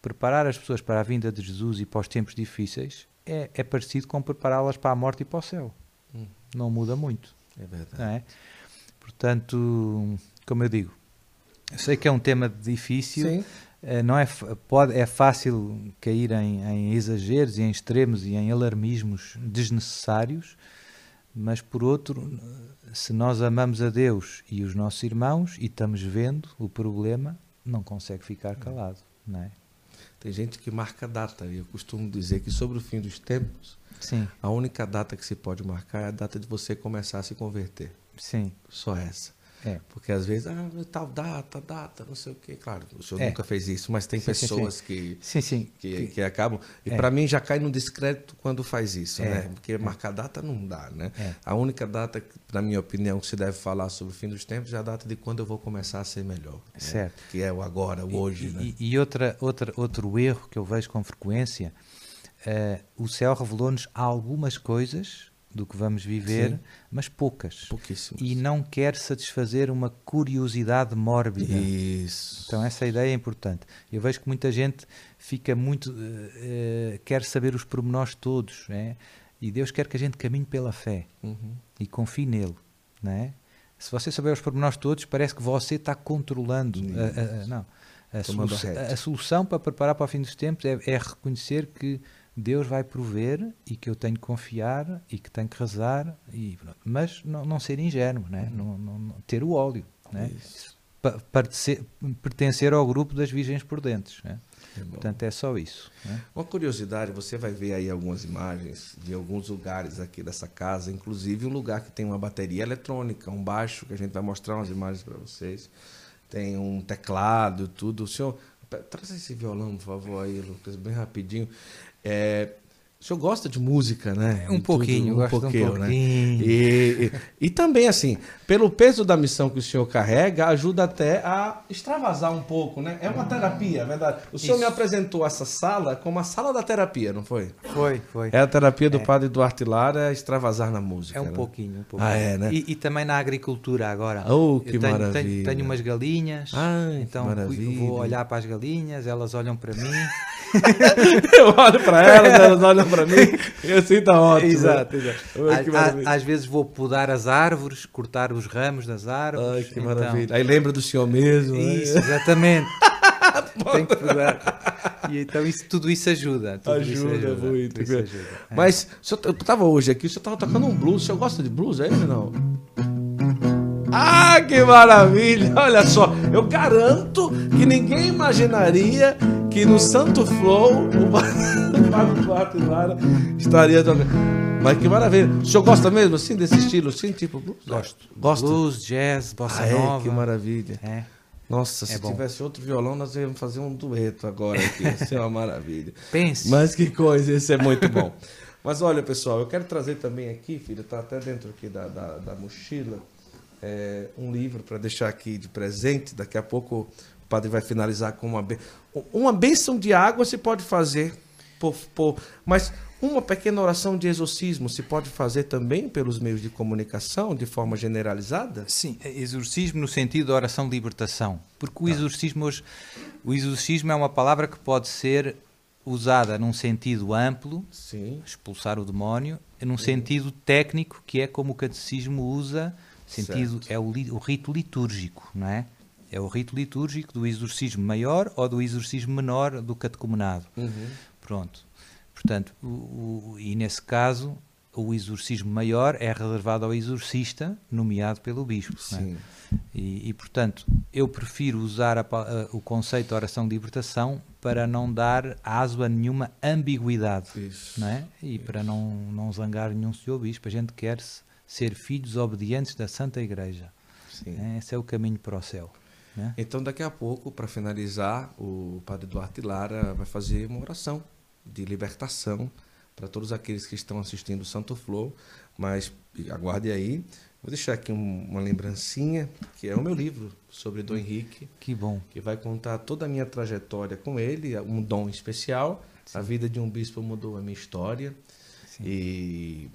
Preparar as pessoas para a vinda de Jesus e para os tempos difíceis é, é parecido com prepará-las para a morte e para o céu. Hum. Não muda muito. É verdade. Não é? Portanto, como eu digo, eu sei que é um tema difícil, Sim. Eh, não é, pode, é fácil cair em, em exageros e em extremos e em alarmismos desnecessários, mas por outro, se nós amamos a Deus e os nossos irmãos e estamos vendo o problema, não consegue ficar calado, não é? Tem gente que marca data. E eu costumo dizer que sobre o fim dos tempos, Sim, a única data que se pode marcar é a data de você começar a se converter. sim, Só essa. É. Porque às vezes, ah, tal data, data, não sei o quê. Claro, o senhor É. nunca fez isso, mas tem Sim, sim, pessoas que, Sim, sim. que, que acabam. E É. para mim já cai no descrédito quando faz isso, É. né? Porque marcar data não dá, né? A única data, que, na minha opinião, que se deve falar sobre o fim dos tempos é a data de quando eu vou começar a ser melhor. né? Certo. Que é o agora, o hoje, e, né? e- outra, outra, outro erro que eu vejo com frequência, eh, o céu revelou-nos algumas coisas do que vamos viver, Sim. mas poucas. Pouquíssimo. E não quer satisfazer uma curiosidade mórbida. Isso. Então essa ideia é importante. Eu vejo que muita gente fica muito eh, eh, quer saber os pormenores todos, né? E Deus quer que a gente caminhe pela fé Uhum. e confie nele, não é? Se você souber os pormenores todos, parece que você está controlando. a- a- a- não. A, solu- a solução para preparar para o fim dos tempos é, é reconhecer que Deus vai prover e que eu tenho que confiar e que tenho que rezar, e, mas não, não ser ingênuo, né? não, não- não- ter o óleo. Né? Pertencer, ao grupo das virgens prudentes. Né? É. Portanto, é só isso. Né? Uma curiosidade, você vai ver aí algumas imagens de alguns lugares aqui dessa casa, inclusive um lugar que tem uma bateria eletrônica, um baixo, que a gente vai mostrar umas imagens para vocês. Tem um teclado, tudo. O senhor, traz esse violão, por favor, aí, Lucas, bem rapidinho. É, o senhor gosta de música, né? Um E tudo, pouquinho, gosto de um né? pouquinho. E, e, e também, assim, pelo peso da missão que o senhor carrega, ajuda até a extravasar um pouco, né? É uma terapia, é verdade. O senhor Isso. me apresentou essa sala como a sala da terapia, não foi? Foi, foi. É a terapia do padre Duarte Lara, é extravasar na música. É um né? pouquinho, um pouquinho. Ah, é, né? E, e também na agricultura agora. Oh, que tenho, maravilha. Tenho, tenho umas galinhas, Ai, que então vou olhar para as galinhas, elas olham para mim. [laughs] Eu olho para elas, [laughs] elas olham para mim, [laughs] assim tá ótimo. exato, exato. Ai, á- Às vezes vou podar as árvores, cortar os ramos das árvores. Ai, que então- maravilha. Aí lembra do senhor mesmo. né? Isso, exatamente. [laughs] Tem que podar. E então isso, tudo isso ajuda. Tudo isso Ajuda ajuda muito. isso ajuda. É. Mas eu tava hoje aqui, o senhor tava tocando um blues. O senhor gosta de blues, é ele não? Ah, que maravilha! [laughs] Olha só, eu garanto que ninguém imaginaria que no Santo Flow o Padre [laughs] Duarte Lara estaria tocando. Mas que maravilha! O senhor gosta mesmo assim desse estilo, assim, tipo blues? Gosto. Gosta? Blues, jazz, bossa Ah, é, nova. que maravilha. É. Nossa, se É bom. tivesse outro violão, nós íamos fazer um dueto agora aqui. [laughs] Isso é uma maravilha. Pense. Mas que coisa, isso é muito bom. Mas olha, pessoal, eu quero trazer também aqui, filho, tá até dentro aqui da, da, da mochila, é, um livro para deixar aqui de presente. Daqui a pouco o padre vai finalizar com uma. Uma bênção de água se pode fazer, por, por, mas uma pequena oração de exorcismo se pode fazer também pelos meios de comunicação, de forma generalizada? Sim, exorcismo no sentido da oração de libertação. Porque o exorcismo hoje, o exorcismo é uma palavra que pode ser usada num sentido amplo, Sim. expulsar o demónio, num sentido técnico, que é como o catecismo usa, sentido Certo. é o, o rito litúrgico, não é? É o rito litúrgico do exorcismo maior ou do exorcismo menor do catecumenado. Uhum. Pronto. Portanto, o- o- e nesse caso, o exorcismo maior é reservado ao exorcista, nomeado pelo bispo. é? Sim. E, e, portanto, eu prefiro usar a a- o conceito de oração de libertação para não dar aso a nenhuma ambiguidade, Isso. não é? E para não, não zangar nenhum senhor bispo. A gente quer -se ser filhos obedientes da Santa Igreja. Sim. É, Esse é o caminho para o céu. né? Então, daqui a pouco, para finalizar, o Padre Duarte Lara vai fazer uma oração de libertação para todos aqueles que estão assistindo o Santo Flow. Mas aguarde aí. Vou deixar aqui um- uma lembrancinha, que é o meu livro sobre Dom Henrique, Que bom. que vai contar toda a minha trajetória com ele, um dom especial. A vida de um bispo mudou a minha história. Sim. E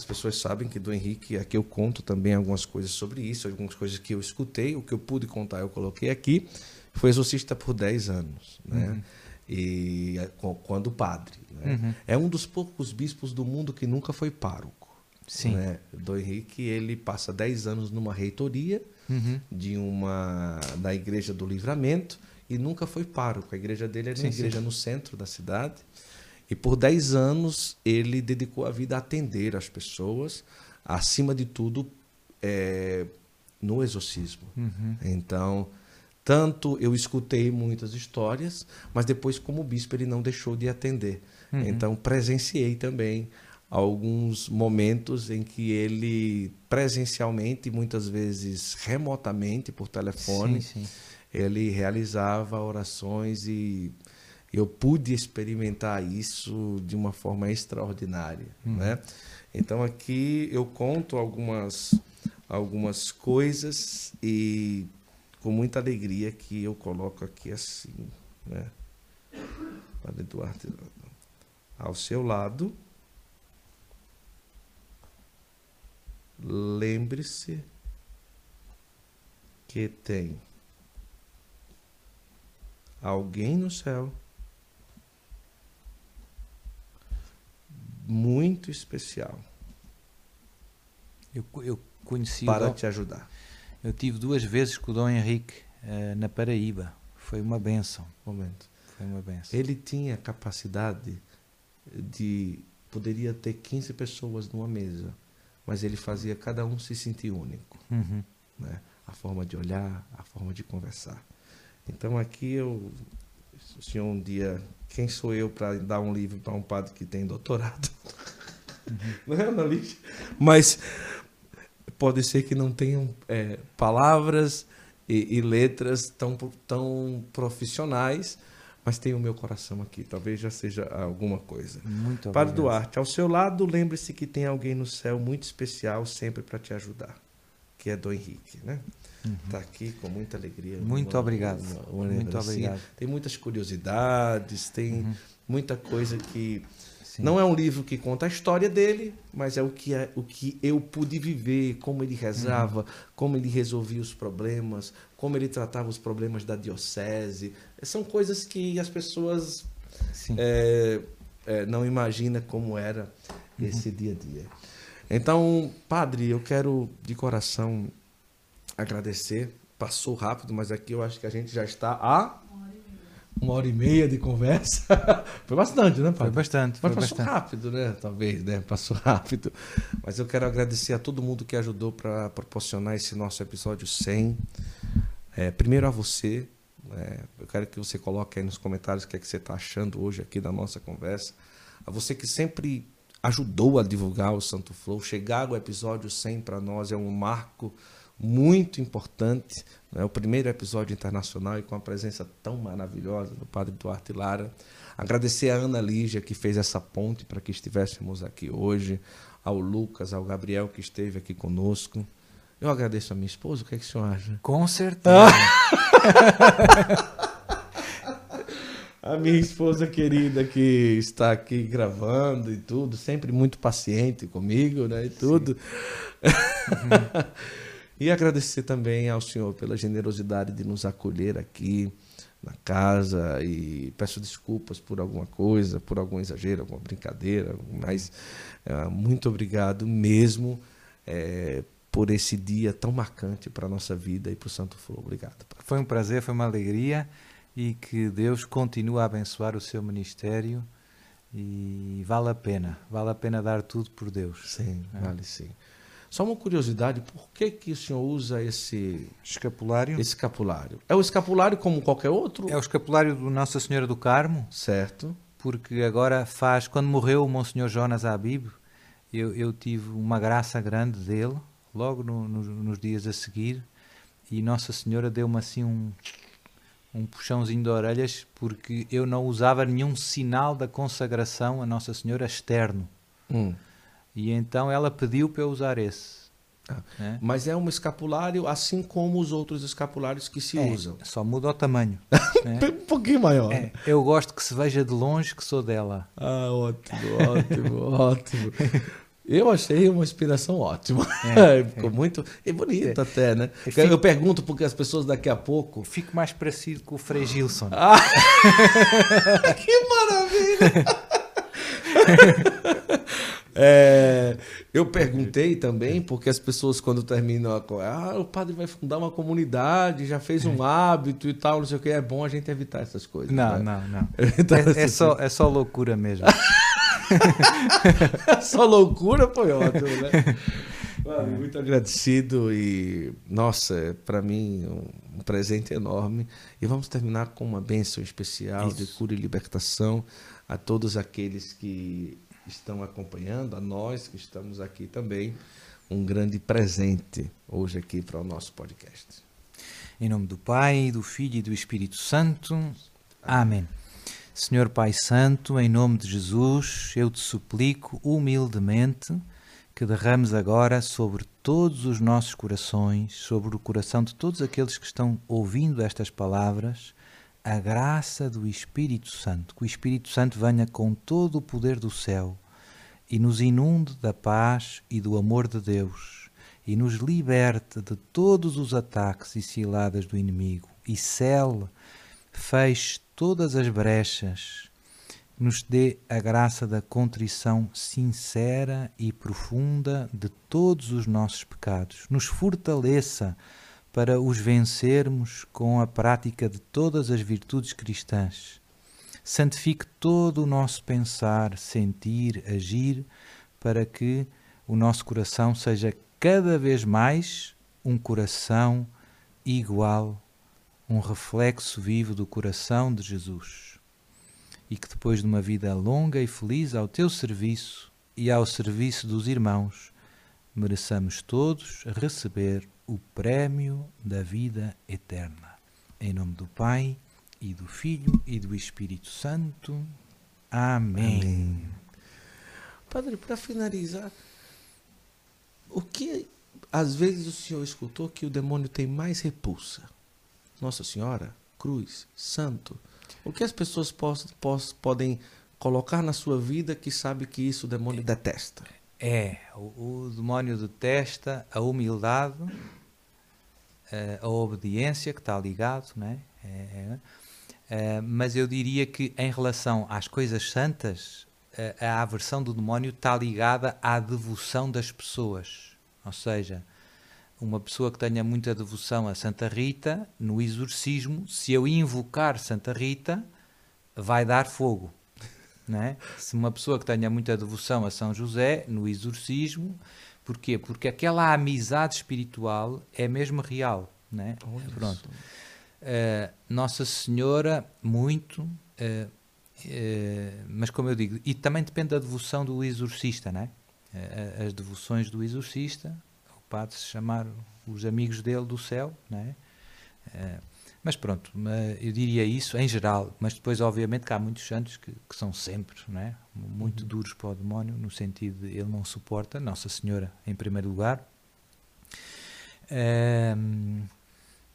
as pessoas sabem que do Henrique, aqui eu conto também algumas coisas sobre isso, algumas coisas que eu escutei, o que eu pude contar eu coloquei aqui. Foi exorcista por 10 anos, né? E é, co- quando padre. Né? Uhum. É um dos poucos bispos do mundo que nunca foi pároco. Sim. Né? Dom Henrique, ele passa 10 anos numa reitoria Uhum. de uma da Igreja do Livramento e nunca foi pároco. A igreja dele era uma Sim, sim. igreja no centro da cidade. E por 10 anos ele dedicou a vida a atender as pessoas, acima de tudo, é, no exorcismo. Uhum. Então, tanto eu escutei muitas histórias, mas depois, como bispo, ele não deixou de atender. Uhum. Então, presenciei também alguns momentos em que ele, presencialmente, muitas vezes remotamente, por telefone, Sim, sim. ele realizava orações e eu pude experimentar isso de uma forma extraordinária, né? Então aqui eu conto algumas algumas coisas e com muita alegria que eu coloco aqui assim, né? Padre Duarte, ao seu lado, lembre-se que tem alguém no céu muito especial Eu, eu conheci para Dom- te ajudar. Eu tive duas vezes com o Dom Henrique eh, na Paraíba. Foi uma benção. Momento. Foi uma benção. Ele tinha capacidade de poderia ter 15 pessoas numa mesa, mas ele fazia cada um se sentir único, Uhum. né? A forma de olhar, a forma de conversar. Então aqui eu o senhor um dia, quem sou eu para dar um livro para um padre que tem doutorado? Não é? Mas pode ser que não tenham é, palavras e, e letras tão, tão profissionais, mas tem o meu coração aqui. Talvez já seja alguma coisa. Muito Padre. Duarte, ao seu lado, lembre-se que tem alguém no céu muito especial sempre para te ajudar, que é Dom Henrique, né? Está aqui com muita alegria. Uhum. Muito obrigado. uma Muito lembrancinha. obrigado. Tem muitas curiosidades, tem muita coisa que Sim. não é um livro que conta a história dele, mas é o que, é, o que eu pude viver, como ele rezava, como ele resolvia os problemas, como ele tratava os problemas da diocese. São coisas que as pessoas é, é, não imaginam como era esse dia a dia. Então, padre, eu quero de coração agradecer. Passou rápido, mas aqui eu acho que a gente já está a uma hora e meia de conversa. [laughs] Foi bastante, né, padre? Foi bastante. Foi Mas passou bastante. rápido, né? Talvez, né? Passou [laughs] rápido. Mas eu quero agradecer a todo mundo que ajudou para proporcionar esse nosso episódio 100. É, primeiro a você. né? eu quero que você coloque aí nos comentários o que, é que você está achando hoje aqui da nossa conversa. A você que sempre ajudou a divulgar o Santo Flow. Chegar ao episódio 100 para nós é um marco muito importante. É o primeiro episódio internacional e com a presença tão maravilhosa do Padre Duarte Lara. Agradecer a Ana Lígia que fez essa ponte para que estivéssemos aqui hoje, ao Lucas, ao Gabriel que esteve aqui conosco. Eu agradeço a minha esposa, o que, é que o senhor acha? Com certeza. [laughs] A minha esposa querida que está aqui gravando e tudo, sempre muito paciente comigo, né? E tudo. [laughs] e agradecer também ao senhor pela generosidade de nos acolher aqui na casa e peço desculpas por alguma coisa, por algum exagero, alguma brincadeira, mas eh, muito obrigado mesmo eh, por esse dia tão marcante para a nossa vida e para o Santo Flow. Obrigado. Foi um prazer, foi uma alegria e que Deus continue a abençoar o seu ministério E vale a pena, vale a pena dar tudo por Deus. Sim, É. vale sim. Só uma curiosidade, por que, que o senhor usa esse, Escapulário esse escapulário? É o escapulário como qualquer outro? é o escapulário do Nossa Senhora do Carmo, Certo. porque agora faz, quando morreu o Monsenhor Jonas Habib, eu, eu tive uma graça grande dele, logo no- no- nos dias a seguir, e Nossa Senhora deu-me assim um, um puxãozinho de orelhas, porque eu não usava nenhum sinal da consagração a Nossa Senhora externo. Hum. E então ela pediu para eu usar esse. Ah, né? Mas é um escapulário assim como os outros escapulários que se É, usam. Só muda o tamanho. [laughs] né? Um pouquinho maior. É, eu gosto que se veja de longe que sou dela. Ah, ótimo, ótimo, [laughs] ótimo. Eu achei uma inspiração ótima. É, [laughs] Ficou muito. E bonito até, né? É, fica- Eu pergunto porque as pessoas daqui a pouco. Fico mais parecido com o Frei Gilson. Ah, que maravilha! É, eu perguntei também, porque as pessoas, quando terminam a co- ah, o padre vai fundar uma comunidade, já fez um hábito e tal, não sei o que, é bom a gente evitar essas coisas. Não, né? não, não. [laughs] Então, É, é só, é só loucura mesmo. [laughs] Só loucura foi ótimo, né? Mano, muito agradecido e, nossa, para mim, um, presente enorme. E vamos terminar com uma bênção especial de Isso. cura e libertação a todos aqueles que estão acompanhando, a nós que estamos aqui também. Um grande presente hoje aqui para o nosso podcast. Em nome do Pai, do Filho e do Espírito Santo. Amém. Senhor Pai Santo, em nome de Jesus, eu te suplico humildemente que derrames agora sobre todos os nossos corações, sobre o coração de todos aqueles que estão ouvindo estas palavras, a graça do Espírito Santo. Que o Espírito Santo venha com todo o poder do céu e nos inunde da paz e do amor de Deus e nos liberte de todos os ataques e ciladas do inimigo e cele, feche todas as brechas, nos dê a graça da contrição sincera e profunda de todos os nossos pecados, nos fortaleça para os vencermos com a prática de todas as virtudes cristãs. Santifique todo o nosso pensar, sentir, agir, para que o nosso coração seja cada vez mais um coração igual, um reflexo vivo do coração de Jesus. E que depois de uma vida longa e feliz ao teu serviço e ao serviço dos irmãos, mereçamos todos receber o prémio da vida eterna. Em nome do Pai, e do Filho, e do Espírito Santo. Amém. Padre, para finalizar, o que às vezes o senhor escutou que o demônio tem mais repulsa? Nossa Senhora, Cruz, Santo. O que as pessoas pos, pos, podem colocar na sua vida que sabe que isso o demônio detesta? É, o, o demónio detesta a humildade, a obediência, que está ligado, né? É, é, eh, mas eu diria que em relação às coisas santas, a aversão do demónio está ligada à devoção das pessoas. Ou seja, uma pessoa que tenha muita devoção a Santa Rita, no exorcismo, se eu invocar Santa Rita, vai dar fogo. Não é? Se uma pessoa que tenha muita devoção a São José, no exorcismo, porquê? Porque aquela amizade espiritual é mesmo real. É? Olha Pronto. Uh, Nossa Senhora, muito, uh, uh, mas como eu digo, e também depende da devoção do exorcista, não é? Uh, as devoções do exorcista, o padre se chamar os amigos dele do céu, é? Uh, mas pronto, eu diria isso em geral, mas depois obviamente que há muitos santos que, que são sempre, não é? Muito duros para o demónio, no sentido de ele não suporta, Nossa Senhora em primeiro lugar. Um,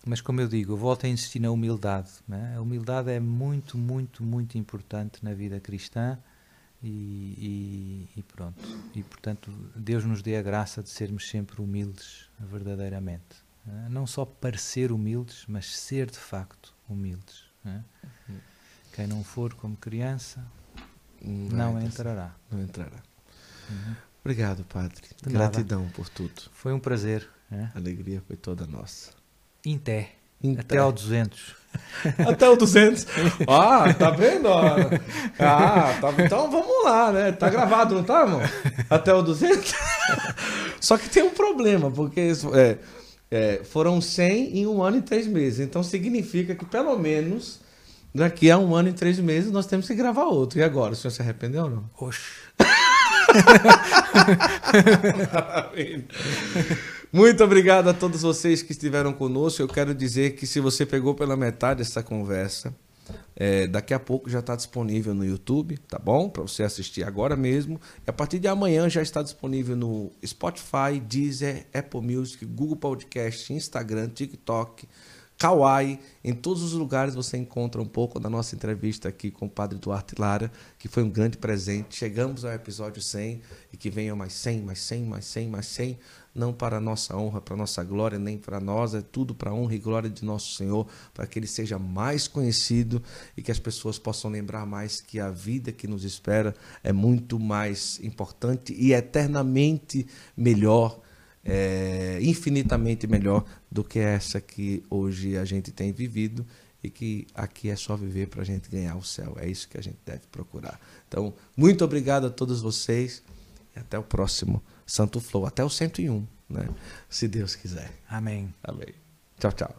mas como eu digo, eu volto a insistir na humildade. né? A humildade é muito, muito, muito importante na vida cristã e, e, e pronto. E portanto, Deus nos dê a graça de sermos sempre humildes, verdadeiramente. Né? Não só parecer humildes, mas ser de facto humildes. né? Quem não for como criança, não vai, entrará. Não entrará. Uhum. Obrigado, Padre. De nada. Gratidão por tudo. Foi um prazer. né? A alegria foi toda nossa. Em té. Em Até ao 200. [laughs] Até o 200. Ah, tá vendo? ó? Ah, tá, então vamos lá, né? Tá gravado, não tá, irmão? Até o 200. [laughs] Só que tem um problema, porque é, é, foram 100 em um ano e três meses. Então significa que pelo menos daqui a um ano e três meses nós temos que gravar outro. E agora? O senhor se arrependeu ou não? Oxe. [laughs] Muito obrigado a todos vocês que estiveram conosco. Eu quero dizer que se você pegou pela metade essa conversa, é, daqui a pouco já está disponível no YouTube, tá bom? Para você assistir agora mesmo. E a partir de amanhã já está disponível no Spotify, Deezer, Apple Music, Google Podcast, Instagram, TikTok, Kawaii. Em todos os lugares você encontra um pouco da nossa entrevista aqui com o Padre Duarte Lara, que foi um grande presente. Chegamos ao episódio 100 e que venham mais 100, mais 100, mais 100, mais 100 não para nossa honra, para nossa glória, nem para nós, é tudo para a honra e glória de nosso Senhor, para que ele seja mais conhecido e que as pessoas possam lembrar mais que a vida que nos espera é muito mais importante e eternamente melhor, é, infinitamente melhor do que essa que hoje a gente tem vivido e que aqui é só viver para a gente ganhar o céu. É isso que a gente deve procurar. Então, muito obrigado a todos vocês e até o próximo. Santo Flow, até o 101, né? Se Deus quiser. Amém. Amém. Tchau, tchau.